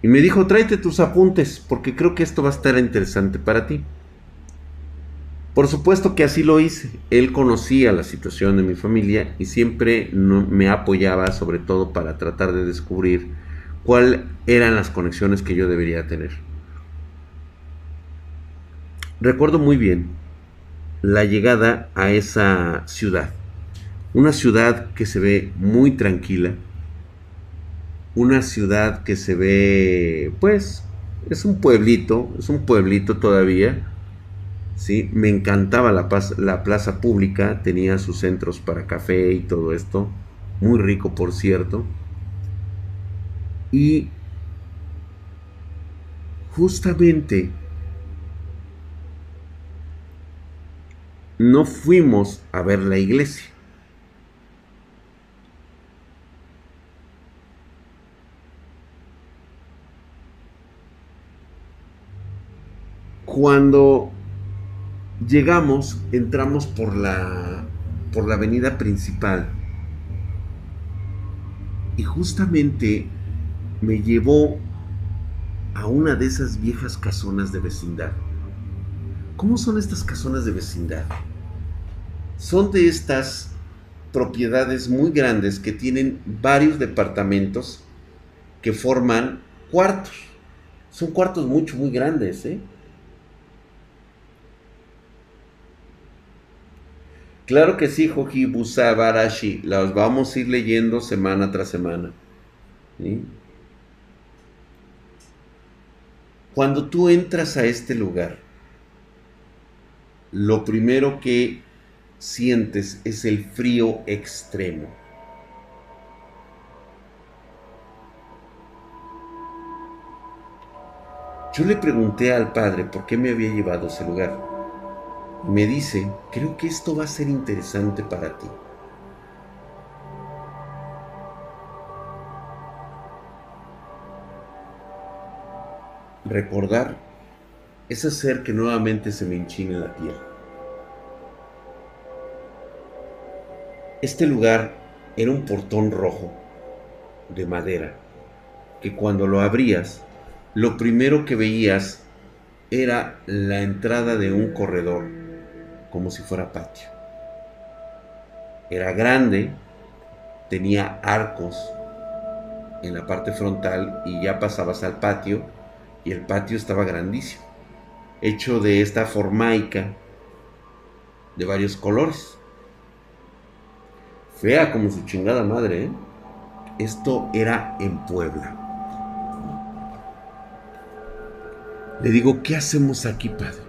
Y me dijo, tráete tus apuntes porque creo que esto va a estar interesante para ti. Por supuesto que así lo hice. Él conocía la situación de mi familia y siempre me apoyaba sobre todo para tratar de descubrir cuáles eran las conexiones que yo debería tener. Recuerdo muy bien la llegada a esa ciudad. Una ciudad que se ve muy tranquila. Una ciudad que se ve, pues, es un pueblito, es un pueblito todavía ¿sí? Me encantaba la, la plaza pública, tenía sus centros para café y todo esto, muy rico por cierto. Y justamente no fuimos a ver la iglesia. Cuando Llegamos, entramos por la, por la avenida principal y justamente me llevó a una de esas viejas casonas de vecindad. ¿Cómo son estas casonas de vecindad? Son de estas propiedades muy grandes que tienen varios departamentos que forman cuartos. Son cuartos mucho, muy grandes, ¿eh? Claro que sí, Joji Busabarashi. Las vamos a ir leyendo semana tras semana. Cuando tú entras a este lugar, lo primero que sientes es el frío extremo. Yo le pregunté al padre por qué me había llevado a ese lugar me dice, creo que esto va a ser interesante para ti. Recordar es hacer que nuevamente se me enchine la piel. Este lugar era un portón rojo de madera que cuando lo abrías, lo primero que veías era la entrada de un corredor como si fuera patio. Era grande, tenía arcos en la parte frontal y ya pasabas al patio y el patio estaba grandísimo, hecho de esta formaica de varios colores. Fea como su chingada madre, ¿eh? Esto era en Puebla. Le digo, ¿qué hacemos aquí, padre?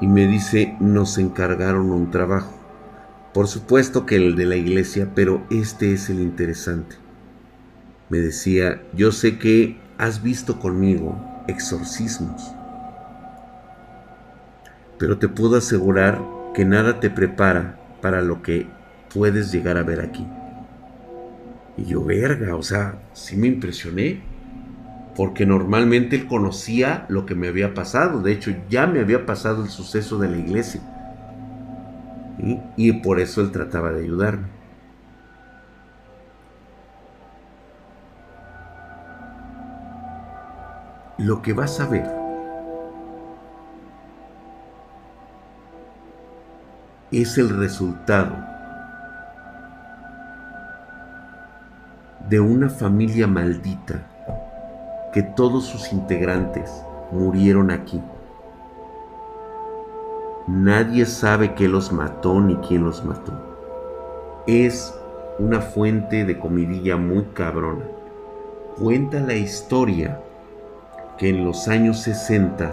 Y me dice, nos encargaron un trabajo. Por supuesto que el de la iglesia, pero este es el interesante. Me decía, yo sé que has visto conmigo exorcismos, pero te puedo asegurar que nada te prepara para lo que puedes llegar a ver aquí. Y yo, verga, o sea, sí me impresioné, porque normalmente él conocía lo que me había pasado, de hecho ya me había pasado el suceso de la iglesia, y por eso él trataba de ayudarme. Lo que vas a ver es el resultado de una familia maldita que todos sus integrantes murieron aquí. Nadie sabe qué los mató ni quién los mató. Es una fuente de comidilla muy cabrona. Cuenta la historia que en los años 60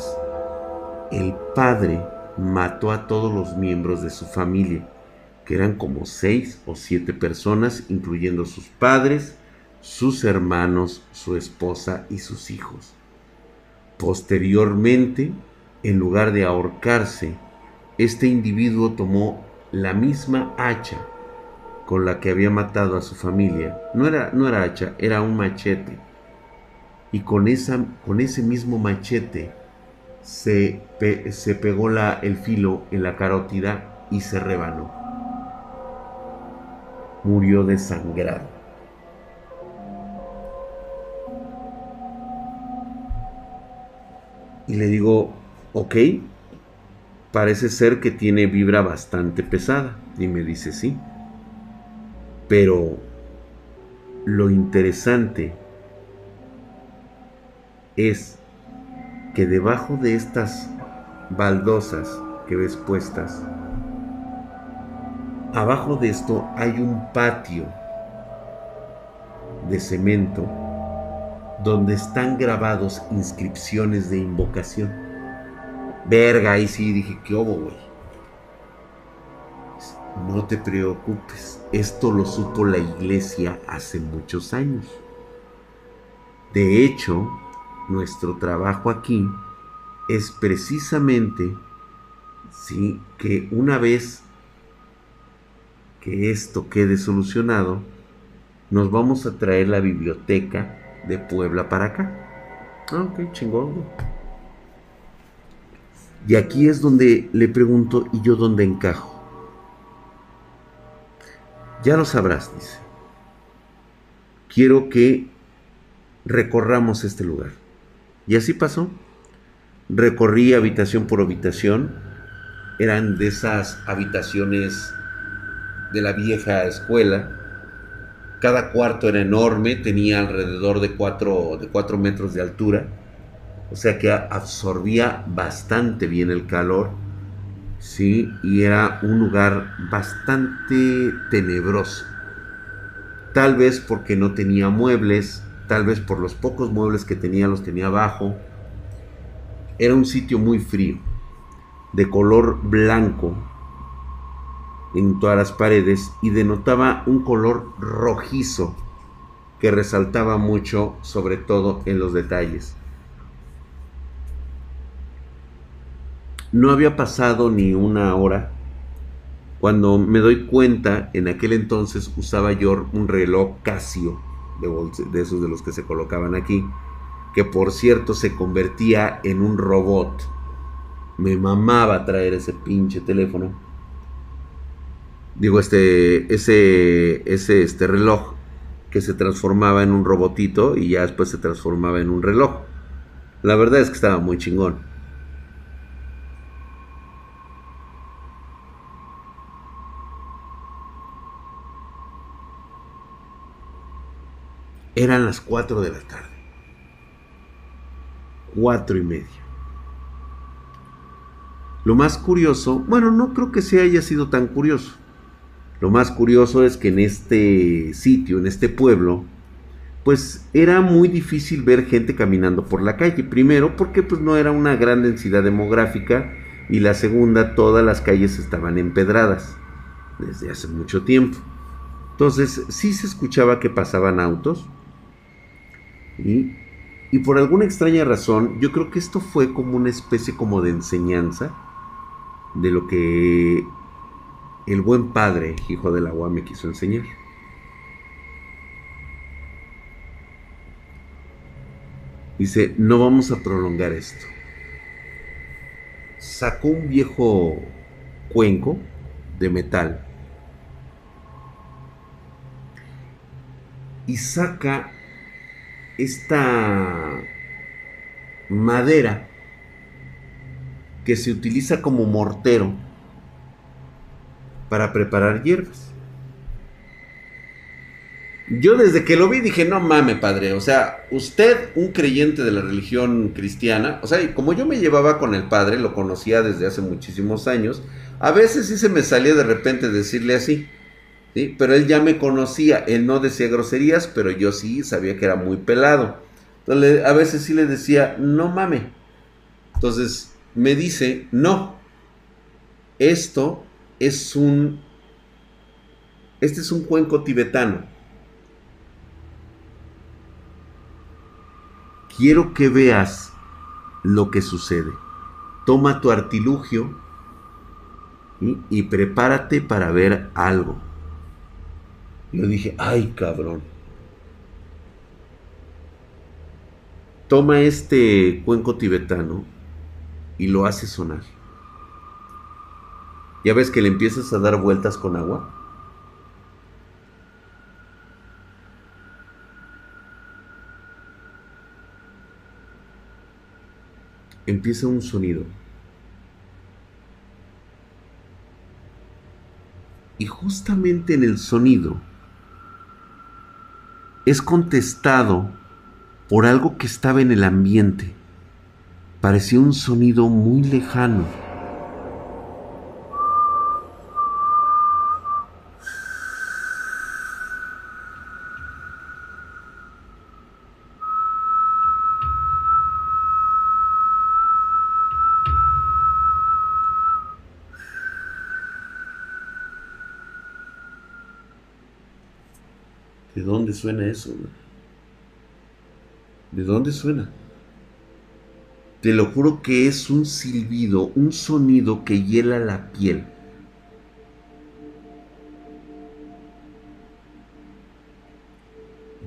el padre mató a todos los miembros de su familia, que eran como seis o siete personas, incluyendo sus padres, sus hermanos, su esposa y sus hijos. Posteriormente, en lugar de ahorcarse, este individuo tomó la misma hacha con la que había matado a su familia. No era, no era hacha, era un machete. Y con, esa, con ese mismo machete se, se pegó la, el filo en la carótida y se rebanó. Murió desangrado. Y le digo, ok, parece ser que tiene vibra bastante pesada. Y me dice, sí. Pero lo interesante es que debajo de estas baldosas que ves puestas, abajo de esto hay un patio de cemento donde están grabados inscripciones de invocación. Verga, ahí sí dije, ¿qué hubo, güey? No te preocupes, esto lo supo la iglesia hace muchos años. De hecho, nuestro trabajo aquí es precisamente ¿sí? que una vez que esto quede solucionado, nos vamos a traer la biblioteca de Puebla para acá. Ah, ok, chingón. Y aquí es donde le pregunto, ¿y yo dónde encajo? Ya lo sabrás, dice. Quiero que recorramos este lugar. Y así pasó. Recorrí habitación por habitación. Eran de esas habitaciones de la vieja escuela. Cada cuarto era enorme, tenía alrededor de 4 de cuatro metros de altura. O sea que absorbía bastante bien el calor. Sí, y era un lugar bastante tenebroso. Tal vez porque no tenía muebles, tal vez por los pocos muebles que tenía los tenía abajo. Era un sitio muy frío, de color blanco en todas las paredes y denotaba un color rojizo que resaltaba mucho, sobre todo en los detalles. No había pasado ni una hora cuando me doy cuenta, en aquel entonces usaba yo un reloj Casio de, esos de los que se colocaban aquí, que por cierto se convertía en un robot. Me mamaba traer ese pinche teléfono. Digo, este, ese, ese, este reloj que se transformaba en un robotito y ya después se transformaba en un reloj. La verdad es que estaba muy chingón. Eran las 4 de la tarde. Cuatro y media. Lo más curioso, bueno, no creo que se haya sido tan curioso. Lo más curioso es que en este sitio, en este pueblo, pues era muy difícil ver gente caminando por la calle. Primero porque pues no era una gran densidad demográfica y la segunda todas las calles estaban empedradas desde hace mucho tiempo. Entonces sí se escuchaba que pasaban autos y, y por alguna extraña razón yo creo que esto fue como una especie como de enseñanza de lo que el buen padre, hijo del agua, me quiso enseñar. Dice, no vamos a prolongar esto. Sacó un viejo cuenco de metal y saca esta madera que se utiliza como mortero para preparar hierbas. Yo desde que lo vi dije, no mame, padre, o sea, usted, un creyente de la religión cristiana, o sea, como yo me llevaba con el padre, lo conocía desde hace muchísimos años, a veces sí se me salía de repente decirle así, ¿sí? Pero él ya me conocía, él no decía groserías, pero yo sí sabía que era muy pelado. Entonces, a veces sí le decía, no mame. Entonces, me dice, no, esto es un, este es un cuenco tibetano. Quiero que veas lo que sucede. Toma tu artilugio y prepárate para ver algo. Yo dije, ay cabrón. Toma este cuenco tibetano y lo hace sonar. Ya ves que le empiezas a dar vueltas con agua. Empieza un sonido. Y justamente en el sonido es contestado por algo que estaba en el ambiente. Parecía un sonido muy lejano. ¿De dónde suena eso? ¿De dónde suena? Te lo juro que es un silbido, un sonido que hiela la piel.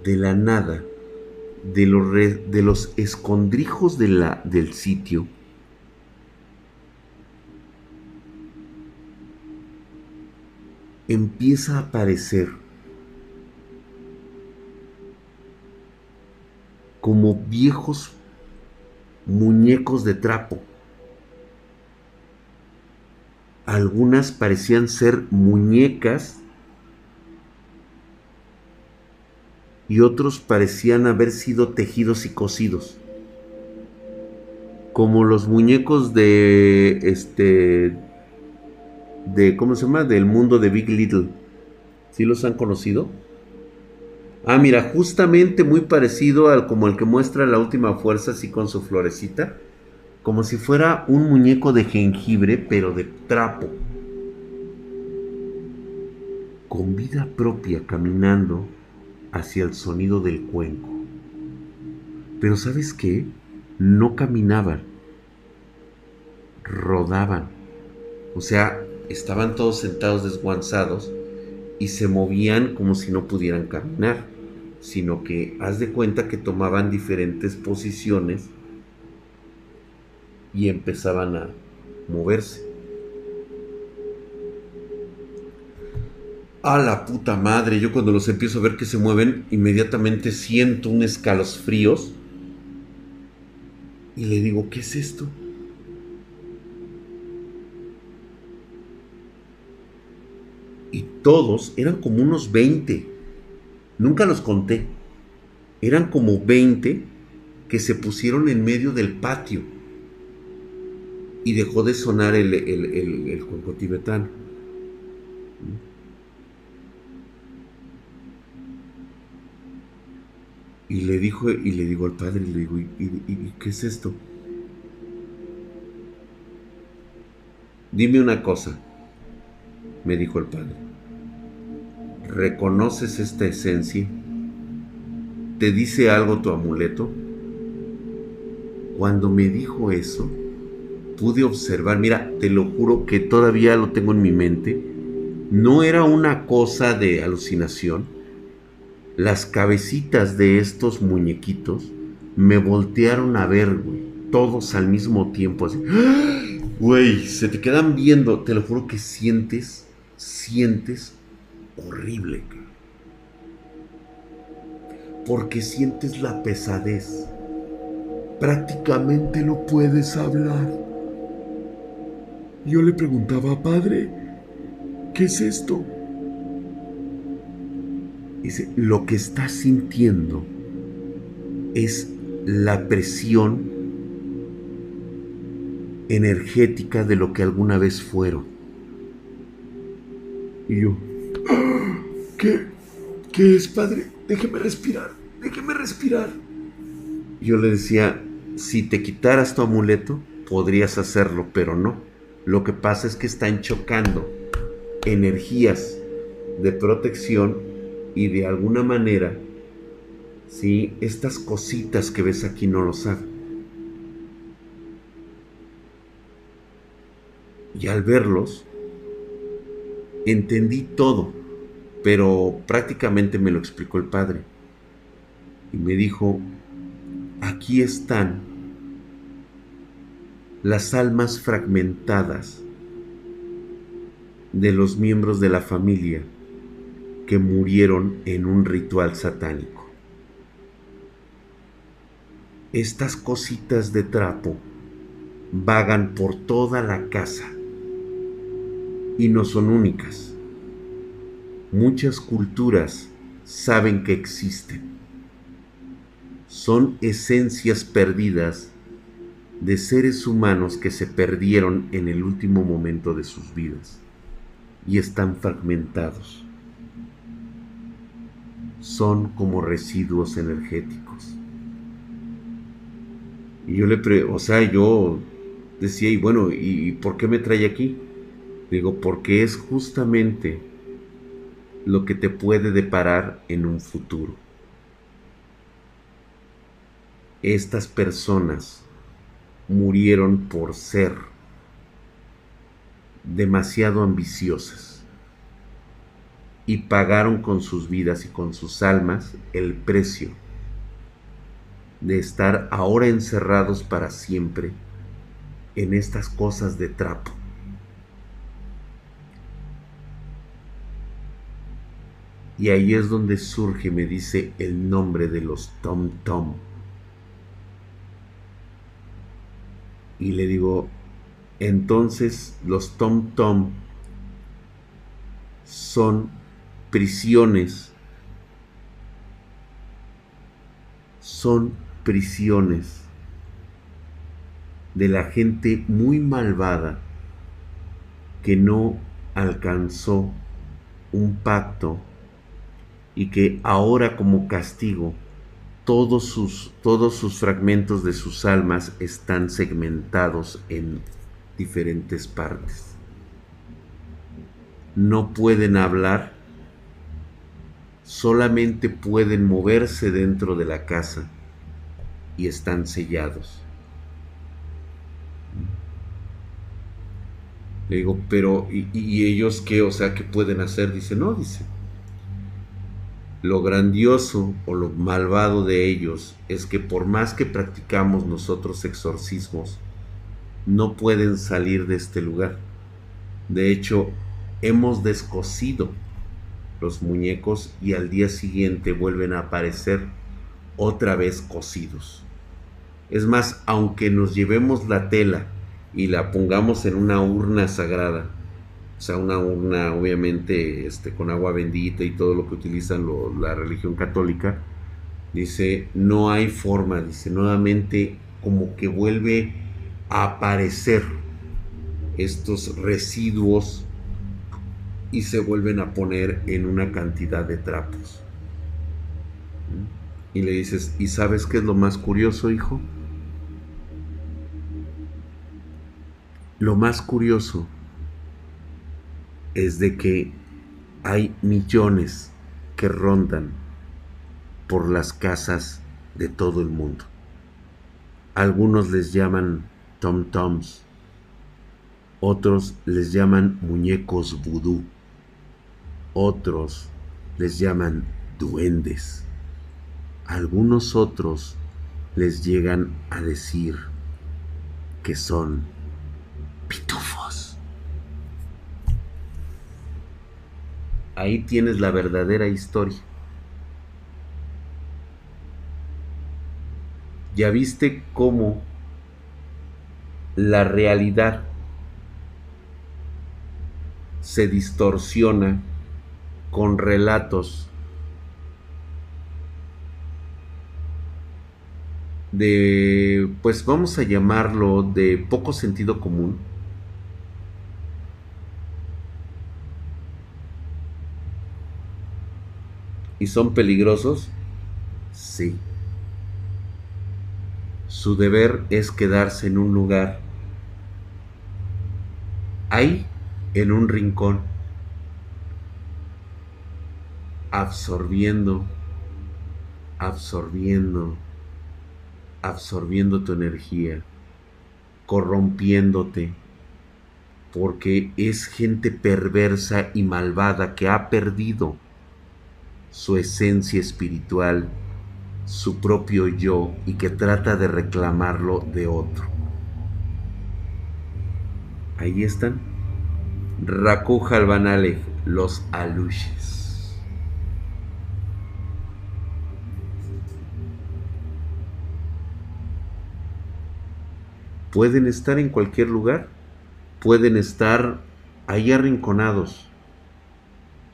De la nada, de los, de los escondrijos del sitio, empieza a aparecer como viejos muñecos de trapo. Algunas parecían ser muñecas y otros parecían haber sido tejidos y cosidos. Como los muñecos de este de ¿cómo se llama? del mundo de Big Little. ¿Sí los han conocido? Ah, mira, justamente muy parecido al como el que muestra la última fuerza así con su florecita. Como si fuera un muñeco de jengibre, pero de trapo. Con vida propia caminando hacia el sonido del cuenco. Pero ¿sabes qué? No caminaban. Rodaban. O sea, estaban todos sentados desguanzados y se movían como si no pudieran caminar, sino que haz de cuenta que tomaban diferentes posiciones y empezaban a moverse. A la puta madre, yo cuando los empiezo a ver que se mueven, inmediatamente siento un escalofríos y le digo, ¿qué es esto? y todos eran como unos 20. Nunca los conté. Eran como 20 que se pusieron en medio del patio y dejó de sonar el, el, cuenco tibetano. Y le dijo, y le digo al padre, y le digo, y qué es esto? Dime una cosa, me dijo el padre. ¿Reconoces esta esencia? ¿Te dice algo tu amuleto? Cuando me dijo eso, pude observar, mira, te lo juro que todavía lo tengo en mi mente, no era una cosa de alucinación. Las cabecitas de estos muñequitos me voltearon a ver, güey, todos al mismo tiempo, así. Güey, se te quedan viendo, te lo juro que sientes, sientes horrible, porque sientes la pesadez. Prácticamente lo puedes hablar. Yo le preguntaba, padre, ¿qué es esto? Dice, lo que estás sintiendo es la presión energética de lo que alguna vez fueron. Y yo, ¿qué? ¿Qué es, padre? Déjeme respirar, déjeme respirar. Yo le decía, si te quitaras tu amuleto, podrías hacerlo, pero no. Lo que pasa es que están chocando energías de protección y de alguna manera, si estas cositas que ves aquí no lo saben. Y al verlos, entendí todo, pero prácticamente me lo explicó el padre. Y me dijo, aquí están las almas fragmentadas de los miembros de la familia que murieron en un ritual satánico. Estas cositas de trapo vagan por toda la casa y no son únicas. Muchas culturas saben que existen son esencias perdidas de seres humanos que se perdieron en el último momento de sus vidas y están fragmentados. Son como residuos energéticos. Y yo le pre o sea, yo decía, y bueno, ¿y por qué me trae aquí? Digo, porque es justamente lo que te puede deparar en un futuro estas personas murieron por ser demasiado ambiciosas y pagaron con sus vidas y con sus almas el precio de estar ahora encerrados para siempre en estas cosas de trapo. Y ahí es donde surge, me dice, el nombre de los Tom Tom. y le digo, entonces los tom tom son prisiones, son prisiones de la gente muy malvada que no alcanzó un pacto y que ahora como castigo todos sus, todos sus fragmentos de sus almas están segmentados en diferentes partes. No pueden hablar, solamente pueden moverse dentro de la casa y están sellados. Le digo, pero ¿y, ¿y, ellos qué? O sea, ¿qué pueden hacer? Dice, no, dice, lo grandioso o lo malvado de ellos es que por más que practicamos nosotros exorcismos, no pueden salir de este lugar. De hecho, hemos descosido los muñecos y al día siguiente vuelven a aparecer otra vez cosidos. Es más, aunque nos llevemos la tela y la pongamos en una urna sagrada, o sea, una urna obviamente este, con agua bendita y todo lo que utilizan la religión católica, dice, no hay forma, dice, nuevamente como que vuelve a aparecer estos residuos y se vuelven a poner en una cantidad de trapos. Y le dices, ¿y sabes qué es lo más curioso, hijo? Lo más curioso es de que hay millones que rondan por las casas de todo el mundo. Algunos les llaman tom-toms, otros les llaman muñecos vudú, otros les llaman duendes, algunos otros les llegan a decir que son pitufos. Ahí tienes la verdadera historia. Ya viste cómo la realidad se distorsiona con relatos de, pues vamos a llamarlo, de poco sentido común. ¿Y son peligrosos? Sí. Su deber es quedarse en un lugar, ahí, en un rincón, absorbiendo, absorbiendo, absorbiendo tu energía, corrompiéndote, porque es gente perversa y malvada que ha perdido su esencia espiritual su propio yo y que trata de reclamarlo de otro. Ahí están. Raku los aluches. Pueden estar en cualquier lugar, pueden estar ahí arrinconados,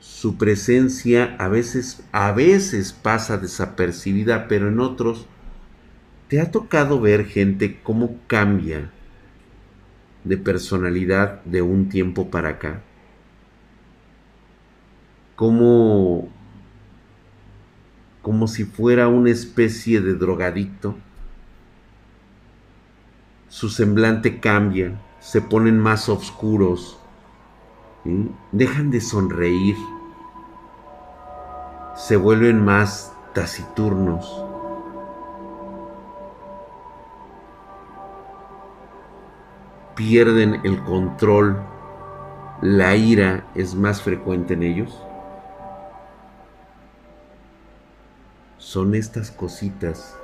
su presencia a veces, a veces pasa desapercibida, pero en otros, ¿te ha tocado ver gente cómo cambia de personalidad de un tiempo para acá? Como, como si fuera una especie de drogadicto. Su semblante cambia, se ponen más oscuros, dejan de sonreír se vuelven más taciturnos. Pierden el control, la ira es más frecuente en ellos. Son estas cositas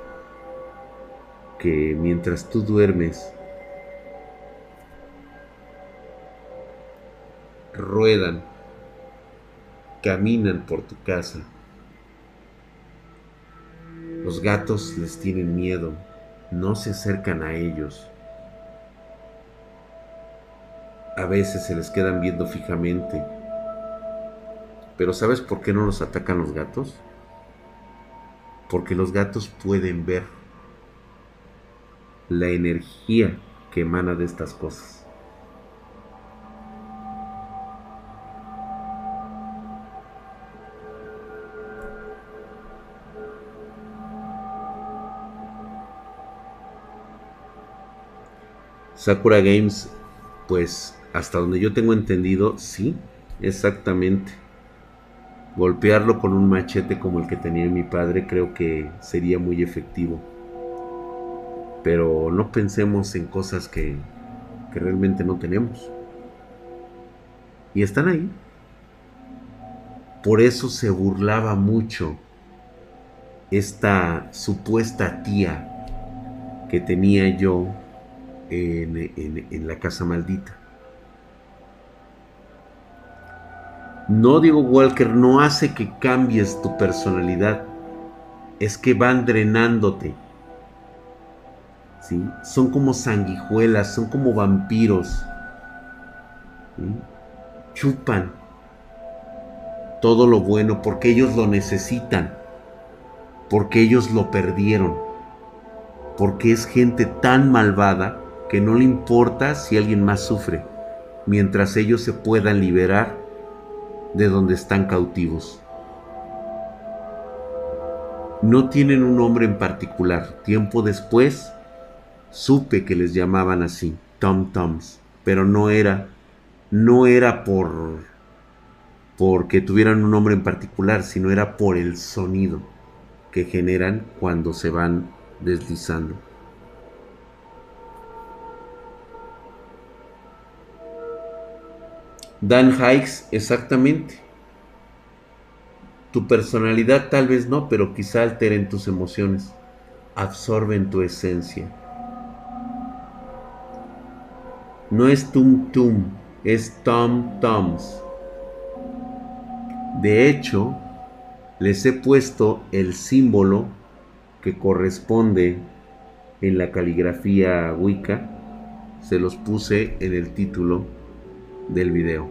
que mientras tú duermes ruedan, caminan por tu casa. Los gatos les tienen miedo, no se acercan a ellos. A veces se les quedan viendo fijamente. Pero ¿sabes por qué no los atacan los gatos? Porque los gatos pueden ver la energía que emana de estas cosas. Sakura Games, pues hasta donde yo tengo entendido, sí, exactamente. Golpearlo con un machete como el que tenía mi padre creo que sería muy efectivo. Pero no pensemos en cosas que, realmente no tenemos. Y están ahí. Por eso se burlaba mucho esta supuesta tía que tenía yo en, la casa maldita. No digo Walker, no hace que cambies tu personalidad, es que van drenándote. ¿sí? Son como sanguijuelas, son como vampiros. Chupan todo lo bueno porque ellos lo necesitan, porque ellos lo perdieron, porque es gente tan malvada que no le importa si alguien más sufre, mientras ellos se puedan liberar de donde están cautivos. no tienen un nombre en particular. Tiempo después supe que les llamaban así, Tom Toms, pero no era no era por porque tuvieran un nombre en particular, sino era por el sonido que generan cuando se van deslizando. Dan Hikes, exactamente. Tu personalidad tal vez no, pero quizá alteren tus emociones, absorben tu esencia. No es tum tum, es tom toms. De hecho, les he puesto el símbolo que corresponde en la caligrafía Wicca. Se los puse en el título del video.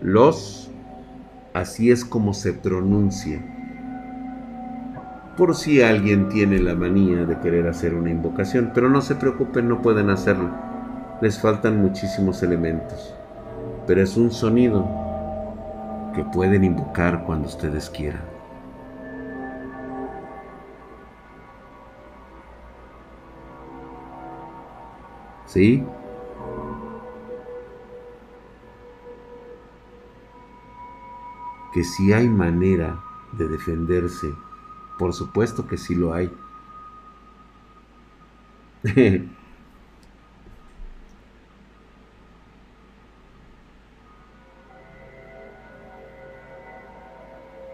Los, así es como se pronuncia. Por si alguien tiene la manía de querer hacer una invocación, pero no se preocupen, no pueden hacerlo. Les faltan muchísimos elementos. Pero es un sonido que pueden invocar cuando ustedes quieran. ¿Sí? Que si hay manera de defenderse, por supuesto que sí lo hay.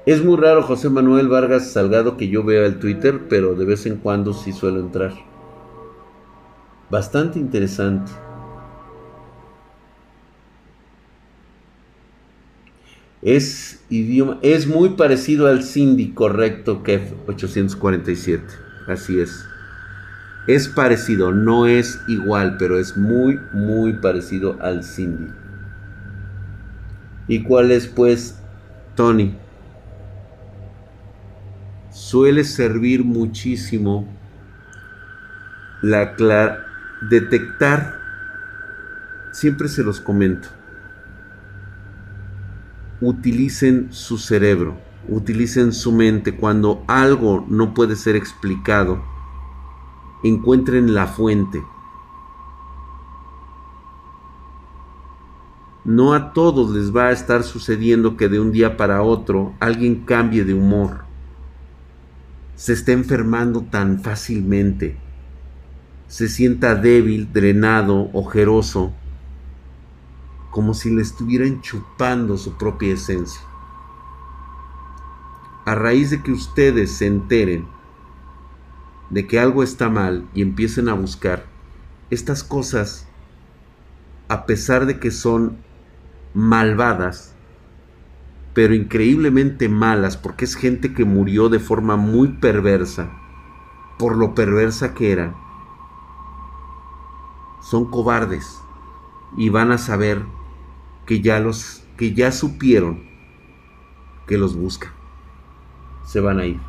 Es muy raro José Manuel Vargas Salgado que yo vea el Twitter, pero de vez en cuando sí suelo entrar. Bastante interesante. Es idioma, es muy parecido al Cindy, correcto, Kef 847. Así es. Es parecido, no es igual, pero es muy, muy parecido al Cindy. ¿Y cuál es, pues, Tony? suele servir muchísimo la detectar, siempre se los comento, utilicen su cerebro, utilicen su mente. Cuando algo no puede ser explicado, encuentren la fuente. No a todos les va a estar sucediendo que de un día para otro alguien cambie de humor se está enfermando tan fácilmente, se sienta débil, drenado, ojeroso, como si le estuvieran chupando su propia esencia. A raíz de que ustedes se enteren de que algo está mal y empiecen a buscar estas cosas, a pesar de que son malvadas, pero increíblemente malas, porque es gente que murió de forma muy perversa, por lo perversa que era. Son cobardes y van a saber que ya los que ya supieron que los buscan. Se van a ir.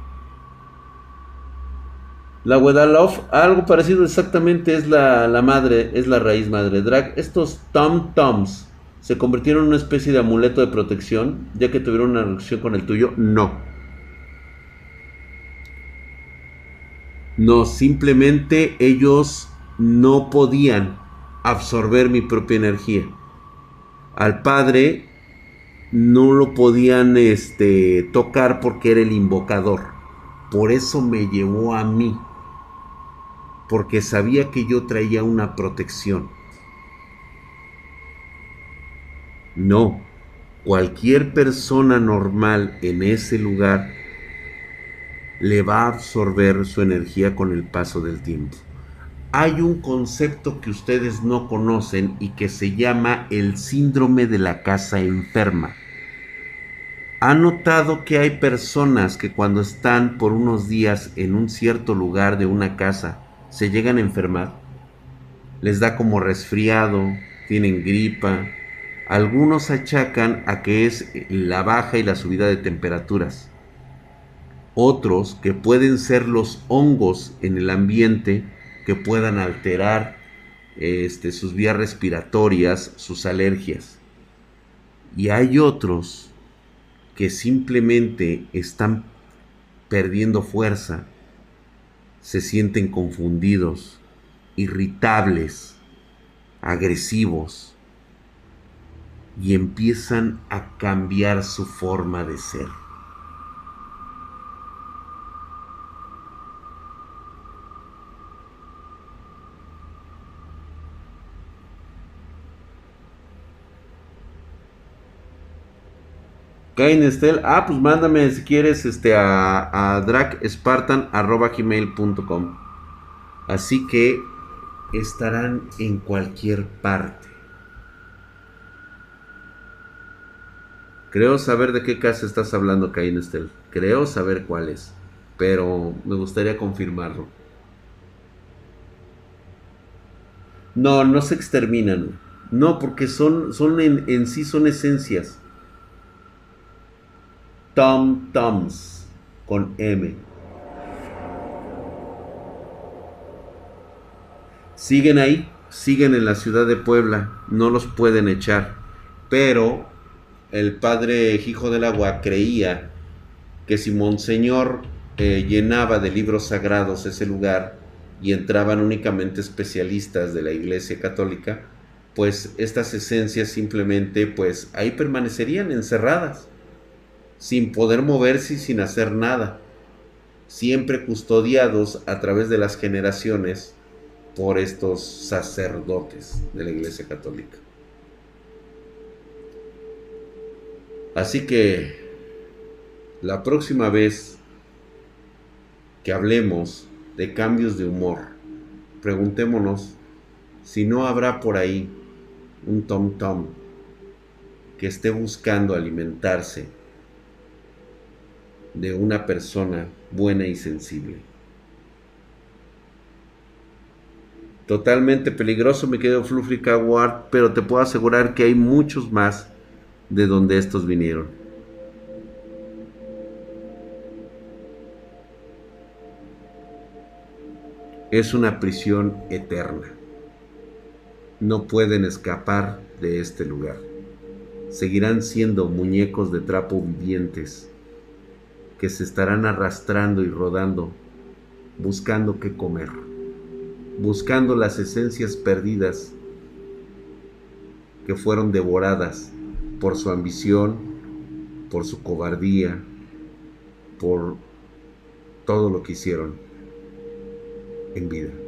La Wedaloff, algo parecido exactamente, es la, la madre, es la raíz madre. Drag, estos Tom Toms se convirtieron en una especie de amuleto de protección, ya que tuvieron una relación con el tuyo? No. No, simplemente ellos no podían absorber mi propia energía. Al padre no lo podían este, tocar porque era el invocador. Por eso me llevó a mí. Porque sabía que yo traía una protección. No, cualquier persona normal en ese lugar le va a absorber su energía con el paso del tiempo. Hay un concepto que ustedes no conocen y que se llama el síndrome de la casa enferma. ¿Ha notado que hay personas que cuando están por unos días en un cierto lugar de una casa se llegan a enfermar? Les da como resfriado, tienen gripa, algunos achacan a que es la baja y la subida de temperaturas. Otros que pueden ser los hongos en el ambiente que puedan alterar este, sus vías respiratorias, sus alergias. Y hay otros que simplemente están perdiendo fuerza, se sienten confundidos, irritables, agresivos y empiezan a cambiar su forma de ser. Cain Estel, ah, pues mándame si quieres este, a, a. Así que estarán en cualquier parte. Creo saber de qué casa estás hablando, Cain Estel. Creo saber cuál es, pero me gustaría confirmarlo. No, no se exterminan. No, porque son, son en sí son esencias. Tom Toms con M. Siguen ahí, siguen en la ciudad de Puebla, no los pueden echar. Pero el padre Hijo del Agua creía que si Monseñor eh, llenaba de libros sagrados ese lugar y entraban únicamente especialistas de la Iglesia Católica, pues estas esencias simplemente pues ahí permanecerían encerradas sin poder moverse y sin hacer nada, siempre custodiados a través de las generaciones por estos sacerdotes de la Iglesia Católica. Así que la próxima vez que hablemos de cambios de humor, preguntémonos si no habrá por ahí un tom tom que esté buscando alimentarse de una persona buena y sensible. Totalmente peligroso, me quedo Fluffy Ward, pero te puedo asegurar que hay muchos más de donde estos vinieron. Es una prisión eterna. No pueden escapar de este lugar. Seguirán siendo muñecos de trapo vivientes que se estarán arrastrando y rodando, buscando qué comer, buscando las esencias perdidas que fueron devoradas por su ambición, por su cobardía, por todo lo que hicieron en vida.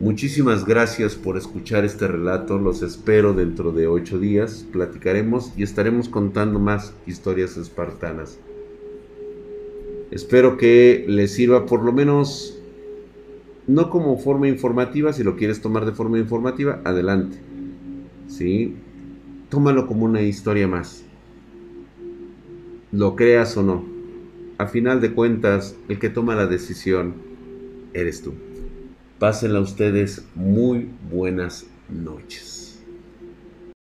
Muchísimas gracias por escuchar este relato. Los espero dentro de ocho días. Platicaremos y estaremos contando más historias espartanas. Espero que les sirva por lo menos, no como forma informativa, si lo quieres tomar de forma informativa, adelante. ¿Sí? Tómalo como una historia más. Lo creas o no. A final de cuentas, el que toma la decisión eres tú. Pásenla ustedes muy buenas noches.